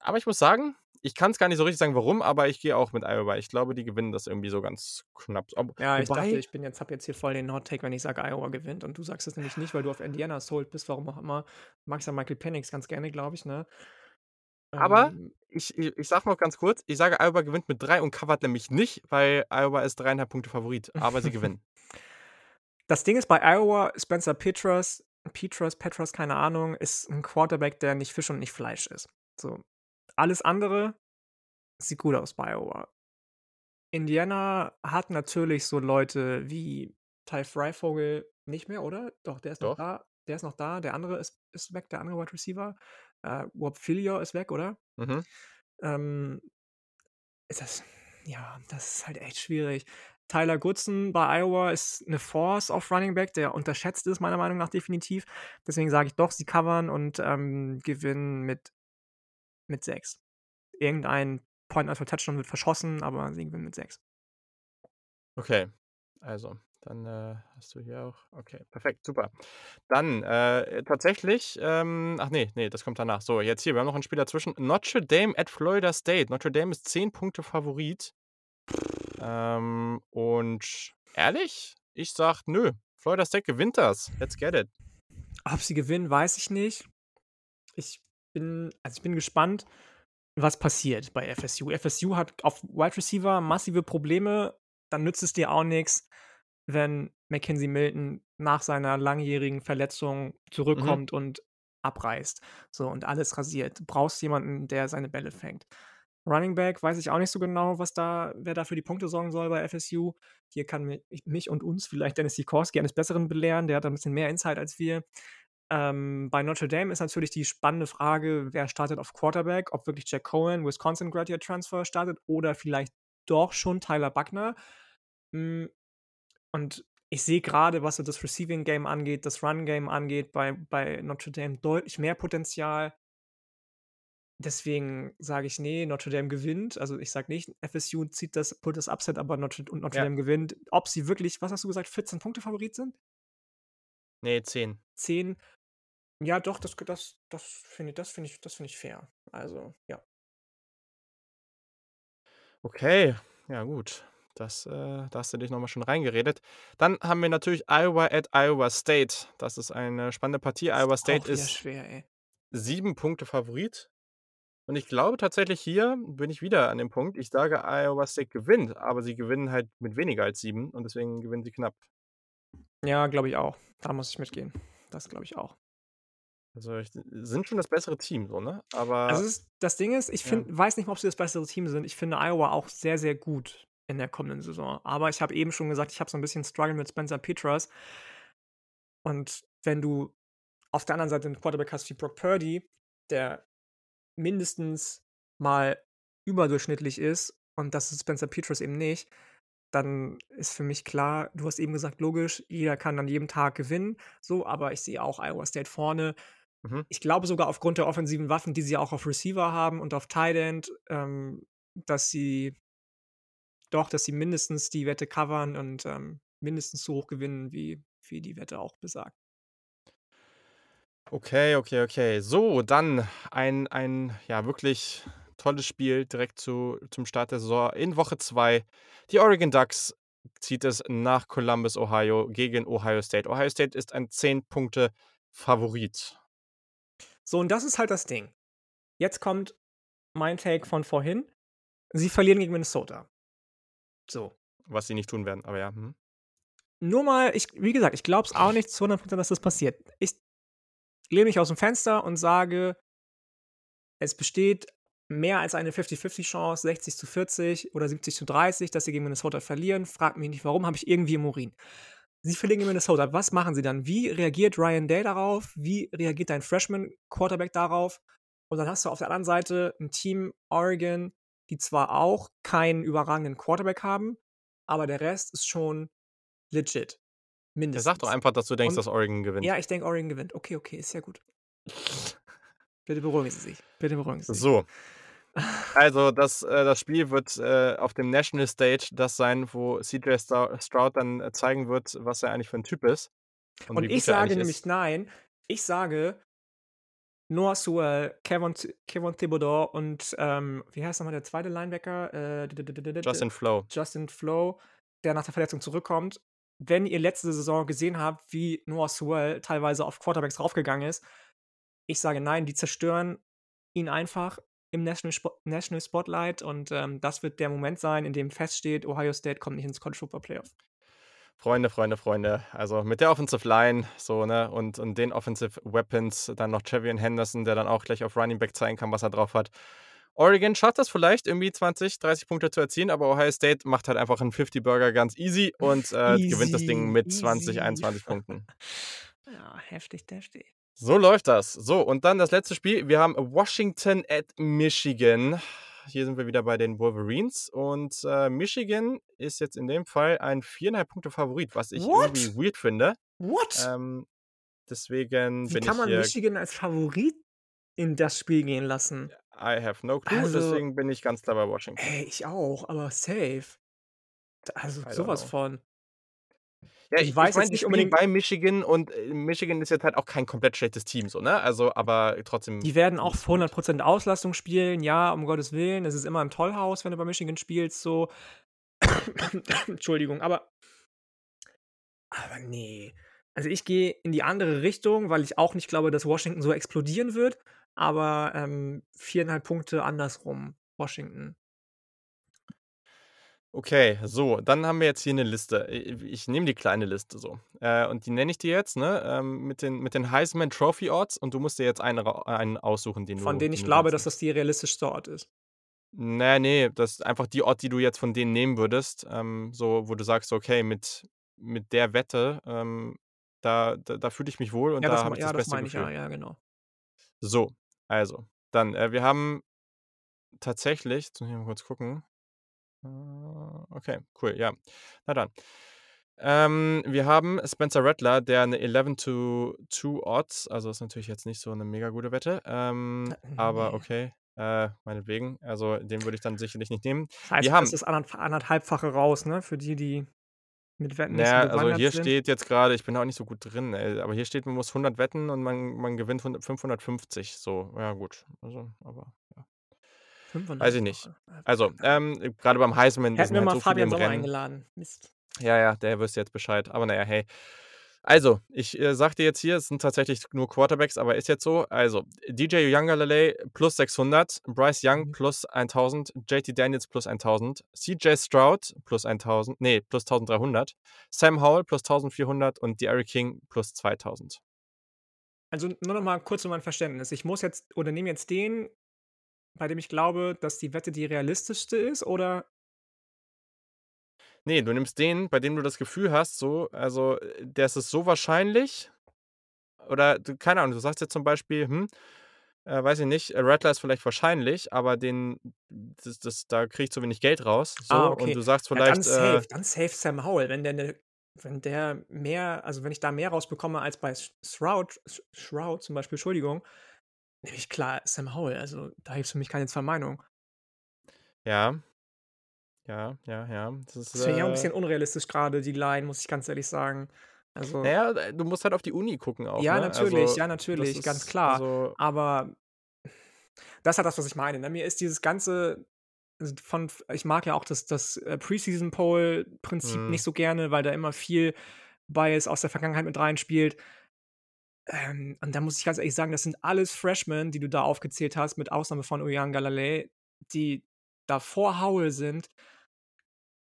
Aber ich muss sagen, ich kann es gar nicht so richtig sagen, warum, aber ich gehe auch mit Iowa. Ich glaube, die gewinnen das irgendwie so ganz knapp. Aber, Ja, ich wobei, dachte, ich bin jetzt, hab jetzt hier voll den Hot Take, wenn ich sage, Iowa gewinnt. Und du sagst es nämlich nicht, weil du auf Indiana sold bist, warum auch immer. Magst ja Michael Penix ganz gerne, glaube ich, ne? Aber Ähm, ich, ich, ich sag noch ganz kurz, ich sage, Iowa gewinnt mit drei und covert nämlich nicht, weil Iowa ist dreieinhalb Punkte Favorit, aber sie gewinnen. das Ding ist bei Iowa, Spencer Petras, Petras, Petras, keine Ahnung, ist ein Quarterback, der nicht Fisch und nicht Fleisch ist. So. Alles andere sieht gut aus bei Iowa. Indiana hat natürlich so Leute wie Ty Freivogel nicht mehr, oder? Doch, der ist noch Doch. da. Der ist noch da. Der andere ist, ist weg, der andere Wide Receiver. Äh, Rob Filior ist weg, oder? Mhm. Ähm, ist das, ja, das ist halt echt schwierig. Tyler Goodson bei Iowa ist eine Force auf Running Back, der unterschätzt ist, meiner Meinung nach definitiv. Deswegen sage ich doch, sie covern und ähm, gewinnen mit, mit sechs. Irgendein Point for Touchdown wird verschossen, aber sie gewinnen mit sechs. Okay, also, dann äh, hast du hier auch. Okay, perfekt, super. Dann äh, tatsächlich, ähm, ach nee, nee, das kommt danach. So, jetzt hier, wir haben noch ein Spiel dazwischen. Notre Dame at Florida State. Notre Dame ist 10 Punkte Favorit. Ähm, und ehrlich, ich sag, nö, Florida State gewinnt das. Let's get it. Ob sie gewinnen, weiß ich nicht. Ich bin, also ich bin gespannt, was passiert bei FSU. FSU hat auf Wide Receiver massive Probleme. Dann nützt es dir auch nichts, wenn Mackenzie Milton nach seiner langjährigen Verletzung zurückkommt und abreißt. So und alles rasiert. Du brauchst jemanden, der seine Bälle fängt. Running Back weiß ich auch nicht so genau, was da, wer da für die Punkte sorgen soll bei FSU. Hier kann mi- mich und uns vielleicht Dennis Sikorski eines Besseren belehren. Der hat ein bisschen mehr Insight als wir. Ähm, bei Notre Dame ist natürlich die spannende Frage, wer startet auf Quarterback, ob wirklich Jack Cohen, Wisconsin Graduate Transfer startet oder vielleicht doch schon Tyler Buckner. Mm, Und ich sehe gerade, was so das Receiving Game angeht, das Run Game angeht, bei, bei Notre Dame deutlich mehr Potenzial. Deswegen sage ich, nee, Notre Dame gewinnt. Also ich sage nicht, FSU zieht das, put das Upset, aber Notre, und Notre Ja. Dame gewinnt. Ob sie wirklich, was hast du gesagt, 14 Punkte Favorit sind? Nee, 10. 10. Ja, doch, das, das, das finde das find ich, das find ich fair. Also, ja. Okay, ja gut. Das, äh, da hast du dich nochmal schon reingeredet. Dann haben wir natürlich Iowa at Iowa State. Das ist eine spannende Partie. Iowa State ist schwer, ey. sieben Punkte Favorit. Und ich glaube tatsächlich hier bin ich wieder an dem Punkt. Ich sage, Iowa State gewinnt, aber sie gewinnen halt mit weniger als sieben und deswegen gewinnen sie knapp. Ja, glaube ich auch. Da muss ich mitgehen. Das glaube ich auch. Also ich, sind schon das bessere Team, so, ne? Aber Also ist, das Ding ist, ich Ja. find, weiß nicht mal, ob sie das bessere Team sind. Ich finde Iowa auch sehr, sehr gut in der kommenden Saison. Aber ich habe eben schon gesagt, ich habe so ein bisschen Struggle mit Spencer Petras. Und wenn du auf der anderen Seite einen Quarterback hast wie Brock Purdy, der mindestens mal überdurchschnittlich ist, und das ist Spencer Petras eben nicht, dann ist für mich klar du hast eben gesagt, logisch, jeder kann an jedem Tag gewinnen, so, aber ich sehe auch Iowa State vorne. Mhm. Ich glaube sogar aufgrund der offensiven Waffen, die sie auch auf Receiver haben und auf Tight End, ähm, dass sie doch, dass sie mindestens die Wette covern und, ähm, mindestens so hoch gewinnen, wie wie die Wette auch besagt. Okay, okay, okay. So, dann ein ein, ja, wirklich tolles Spiel direkt zu zum Start der Saison. In Woche 2, die Oregon Ducks zieht es nach Columbus, Ohio gegen Ohio State. Ohio State ist ein 10 Punkte Favorit. So, und das ist halt das Ding. Jetzt kommt mein Take von vorhin. Sie verlieren gegen Minnesota. So. Was sie nicht tun werden, aber ja, mhm. Nur mal ich wie gesagt, ich glaube es auch nicht zu 100 dass das passiert. Ich lehne mich aus'm Fenster und sage es besteht mehr als eine 50-50 Chance, 60:40 oder 70:30, dass sie gegen Minnesota verlieren. Fragt mich nicht warum, habe ich irgendwie im Urin. Sie verlieren gegen Minnesota. Was machen sie dann? Wie reagiert Ryan Day darauf? Wie reagiert dein Freshman-Quarterback darauf? Und dann hast du auf der anderen Seite 'n Team Oregon, die zwar auch keinen überragenden Quarterback haben, aber der Rest ist schon legit. Ja, Mindestens. sag doch einfach, dass du denkst, Und dass Oregon gewinnt. ja, ich denke, Oregon gewinnt. Okay, okay, ist ja gut. Bitte beruhigen Sie sich. Bitte beruhigen Sie sich. So. Also, das äh, das Spiel wird, äh, auf dem National Stage das sein, wo CJ Stroud dann, äh, zeigen wird, was er eigentlich für 'n Typ ist und Und wie ich gut er sage eigentlich nämlich ist. nein. Ich sage Noah Sewell, Kayvon Th Kayvon Thibodeaux und, ähm, wie heißt noch mal der zweite Linebacker? Äh, Justin Flowe. Justin Flowe, der nach der Verletzung zurückkommt. Wenn ihr letzte Saison gesehen habt, wie Noah Sewell teilweise auf Quarterbacks raufgegangen ist, ich sage nein, die zerstören ihn einfach im National Spo National Spotlight und, ähm, das wird der Moment sein, in dem feststeht, Ohio State kommt nicht ins College Football Playoff. Freunde, Freunde, Freunde. Also, mit der Offensive Line so, ne, und und den Offensive Weapons, dann noch Trevion Henderson, der dann auch gleich auf Running Back zeigen kann, was er drauf hat. Oregon schafft das vielleicht irgendwie 20, 30 Punkte zu erzielen, aber Ohio State macht halt einfach 'n 50 Burger ganz easy und, äh, gewinnt das Ding Easy, mit 20, easy. 21 Punkten. Ja, heftig, deftig. So läuft das. So, und dann das letzte Spiel. Wir haben Washington at Michigan. Hier sind wir wieder bei den Wolverines und, äh, Michigan ist jetzt in dem Fall ein 4,5 Punkte Favorit, was ich What? irgendwie weird finde. What? Ähm, deswegen Wie bin kann ich man hier Michigan als Favorit in das Spiel gehen lassen? I have no clue, Also deswegen bin ich ganz klar bei Washington. Ey, ich auch, aber safe. Also, I so don't was know. von. Ja, Ich ich weiß ich jetzt die nicht unbedingt bei Michigan und, äh, Michigan ist jetzt halt auch kein komplett schlechtes Team so, ne? Also, aber trotzdem Die werden auch ich's für gut. 100% Auslastung spielen, ja, um Gottes Willen. Es ist immer 'n Tollhaus, wenn du bei Michigan spielst, so. Entschuldigung, aber aber ne. Also, ich gehe in die andere Richtung, weil ich auch nicht glaube, dass Washington so explodieren wird, aber, ähm, 4,5 Punkte andersrum, Washington. Okay, so, dann haben wir jetzt hier 'ne Liste. I ich nehme die kleine Liste so, äh, und die nenne ich dir jetzt, ne, ähm, mit den mit den Heisman Trophy Odds und du musst dir jetzt einen ra einen aussuchen, den Von du denen den ich du glaube, dass das die realistischste Odd ist. Ne, ne, das ist einfach die Odd, die du jetzt von denen nehmen würdest, ähm, so, wo du sagst: „Okay, mit mit der Wette, ähm, da da da fühle ich mich wohl und Ja, das da habe ich ja, das das beste meine ich, ja, Gefühl.“ ja, genau. So, also, dann, äh, wir haben tatsächlich jetzt muss ich mal kurz gucken. Äh, okay, cool, ja. Na dann. Ähm, wir haben Spencer Rattler, der 'ne 11-to-2 Odds also, ist natürlich jetzt nicht so 'ne mega gute Wette, ähm, Äh, aber ne. okay, äh, meinetwegen. Also, den würde ich dann sicherlich nicht nehmen. Das heißt, Wir das haben ist anderth anderthalbfache raus, ne, für die, die mit Wetten nicht so ja, also, hier sind. steht jetzt grade ich bin auch nicht so gut drin, ey, aber hier steht, man muss 100 wetten und man man gewinnt hund 550 so. Ja gut, also, aber ja. Weiß ich nicht. 500 Also, ähm, grade beim Heisman, Hätten wir halt mal so Fabian Sommer eingeladen. Mist. Ja, ja, der wüsste jetzt Bescheid. Aber na ja, hey. Also, ich, äh, dir jetzt hier, es sind tatsächlich nur Quarterbacks, aber ist jetzt so. Also, DJ Uiagalelei plus 600, Bryce Young Mhm. plus 1.000, JT Daniels plus 1.000, CJ Stroud plus 1.000 ne, plus 1.300, Sam Howell plus 1.400 und D'Eriq King plus 2.000. Also, nur noch mal kurz für mein Verständnis. Ich muss jetzt oder nehme jetzt den, bei dem ich glaube, dass die Wette die realistischste ist, oder? Ne, du nimmst den, bei dem du das Gefühl hast, so also, äh, das ist so wahrscheinlich oder du keine Ahnung, du sagst jetzt zum Beispiel: „Hm, Äh, weiß ich nicht. Äh, Rattler ist vielleicht wahrscheinlich, aber den das das da kriege ich zu wenig Geld raus, so. Ah, Und okay. du sagst Ja, dann vielleicht, äh safe, dann safe Sam Howell. Wenn der 'ne wenn der mehr also, wenn ich da mehr rausbekomme als bei Sh Shroud Sh Shroud zum Beispiel, Entschuldigung, nehme ich klar Sam Howell. Also, da gibt's für mich keine 2 Meinungen. Ja. Ja, ja, ja. Das ist, Das finde ich auch 'n äh bisschen unrealistisch grade, die Line, muss ich ganz ehrlich sagen. Also ja, äh, du musst halt auf die Uni gucken auch, Ja, ne? natürlich, Also, ja, natürlich, ganz klar. also Aber das ist halt das, was ich meine, ne? Mir ist dieses ganze s von ich mag ja auch das das, äh, Preseason-Poll-Prinzip Mhm. nicht so gerne, weil da immer viel Bias aus der Vergangenheit mit reinspielt. Ähm, und da muss ich ganz ehrlich sagen, das sind alles Freshmen, die du da aufgezählt hast, mit Ausnahme von Uiagalelei, die da vor Howell sind.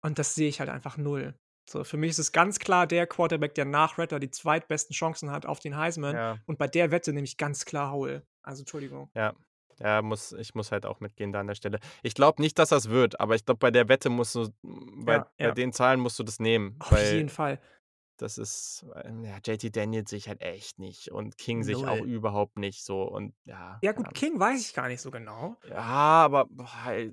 Und das sehe ich halt einfach 0. So, für mich ist es ganz klar der Quarterback, der nach Rattler die zweitbesten Chancen hat auf den Heisman. Ja. Und bei der Wette nehme ich ganz klar Howell. Also, Entschuldigung. Ja. Ja, muss ich muss halt auch mitgehen da an der Stelle. Ich glaube nicht, dass das wird, aber ich glaube, bei der Wette musst du bei Ja, bei ja. den Zahlen musst du das nehmen, Auf jeden Fall. Das ist ähm, ja, JT Daniels sehe ich halt echt nicht und King sehe ich auch 0. überhaupt nicht so und ja, Ja gut, Ahnung. King weiß ich gar nicht so genau. Ja, aber boah,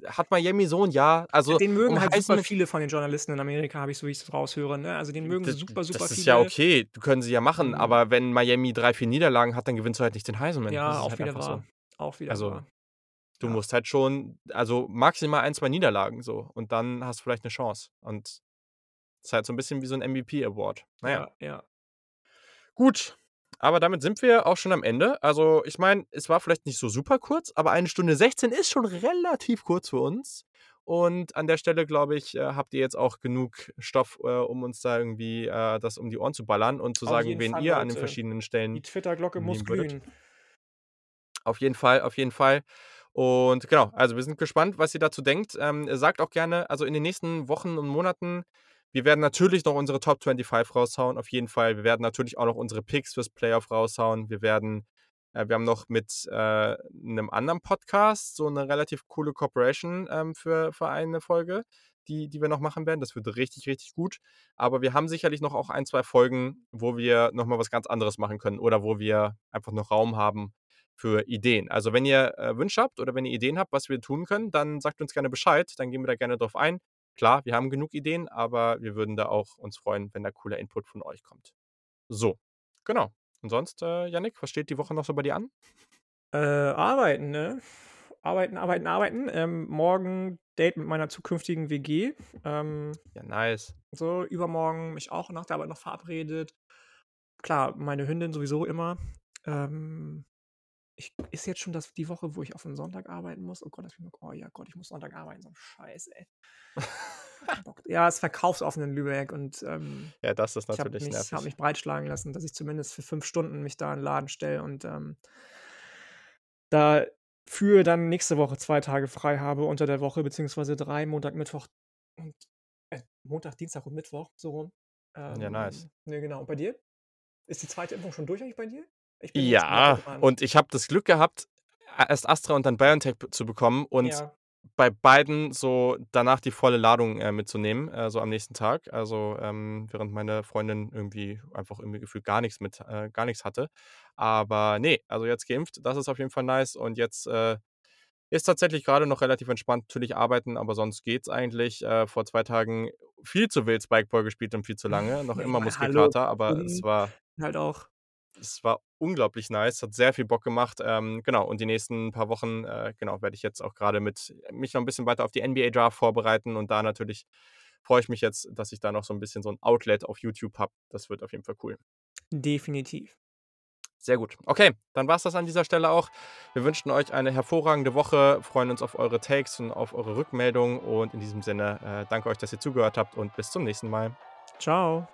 hat Miami so 'n Jahr? Ja, Also, den mögen um halt super viele von den Journalisten in Amerika, habe ich so wie ich's raushöre, ne? Also, den mögen D super, super das ist viele. ja okay, können sie ja machen, Mhm. aber wenn Miami 3, 4 Niederlagen hat, dann gewinnst du halt nicht den Heisman. Das Ja, auch halt wieder so. Auch wieder Also, wahr. du Ja. musst halt schon also, maximal 1, 2 Niederlagen so und dann hast du vielleicht 'ne Chance. Und ist halt so 'n bisschen wie so 'n MVP Award. Na ja. Ja. Gut, aber damit sind wir auch schon am Ende. Also, ich meine, es war vielleicht nicht so super kurz, aber 1 Stunde 16 ist schon relativ kurz für uns. Und an der Stelle, glaube ich, äh, habt ihr jetzt auch genug Stoff, äh, um uns da irgendwie, äh, das um die Ohren zu ballern und zu Auf sagen, wen Fall, ihr an den Leute. verschiedenen Die Stellen Twitter-Glocke muss glühen. Auf jeden Fall, auf jeden Fall. Und genau, also, wir sind gespannt, was ihr dazu denkt. Ähm, sagt auch gerne also, in den nächsten Wochen und Monaten wir werden natürlich noch unsere Top 25 raushauen, auf jeden Fall. Wir werden natürlich auch noch unsere Picks fürs Playoff raushauen. Wir werden äh, wir haben noch mit, äh, 'nem anderen Podcast so 'ne relativ coole Cooperation, ähm, für für eine Folge, die die wir noch machen werden. Das wird richtig, richtig gut. Aber wir haben sicherlich noch auch 1, 2 Folgen, wo wir noch mal was ganz anderes machen können oder wo wir einfach noch Raum haben für Ideen. Also, wenn ihr, äh, Wünsche habt oder wenn ihr Ideen habt, was wir tun können, dann sagt uns gerne Bescheid, dann gehen wir da gerne drauf ein. Klar, wir haben genug Ideen, aber wir würden da auch uns freuen, wenn da cooler Input von euch kommt. So, genau. Und sonst, äh, Jannik, was steht die Woche noch so bei dir an? Äh, arbeiten, ne? Arbeiten, arbeiten, arbeiten. Ähm, morgen Date mit meiner zukünftigen WG. Ähm, Ja, nice. so, übermorgen mich auch nach der Arbeit noch verabredet. Klar, meine Hündin sowieso immer. Ähm, ich ist jetzt schon das die Woche, wo ich auf 'n Sonntag arbeiten muss? Oh Gott, das oh ja Gott, ich muss Sonntag arbeiten, so 'n Scheiß, ey. Ja, ist verkaufsoffen in Lübeck und, ähm, Ja, das ist ich habe natürlich mich habe nervig. mich breitschlagen lassen, dass ich zumindest für 5 Stunden mich da in 'n Laden stelle und, ähm dafür dann nächste Woche 2 Tage frei habe unter der Woche, beziehungsweise 3, Montag, Mittwoch und äh, Montag, Dienstag und Mittwoch, so rum. Ja, nice. Ähm, ne, genau. Und bei dir? Ist die 2. Impfung schon durch eigentlich bei dir? Ja, und ich habe das Glück gehabt, erst Astra und dann BioNTech zu bekommen und Ja. bei beiden so danach die volle Ladung, äh, mitzunehmen, äh, so am nächsten Tag. Also, ähm, während meine Freundin irgendwie einfach irgendwie gefühlt gar nix mit äh, gar nix hatte. Aber ne, also, jetzt geimpft, das ist auf jeden Fall nice und jetzt, äh, ist tatsächlich grade noch relativ entspannt, natürlich arbeiten, aber sonst geht's eigentlich. Äh, vor 2 Tagen viel zu wild Spikeball gespielt und viel zu lange. Noch immer Muskelkater, aber es Stunden war halt auch es war unglaublich nice, hat sehr viel Bock gemacht. Ähm, genau, und die nächsten paar Wochen, äh, genau, werde ich jetzt auch grade mit mich noch 'n bisschen weiter auf die NBA Draft vorbereiten und da natürlich freue ich mich jetzt, dass ich da noch so 'n bisschen so 'n Outlet auf YouTube habe. Das wird auf jeden Fall cool. Definitiv. Sehr gut. Okay, dann war's das an dieser Stelle auch. Wir wünschen euch eine hervorragende Woche, freuen uns auf eure Takes und auf eure Rückmeldungen und in diesem Sinne, äh, danke euch, dass ihr zugehört habt und bis zum nächsten Mal. Tschau.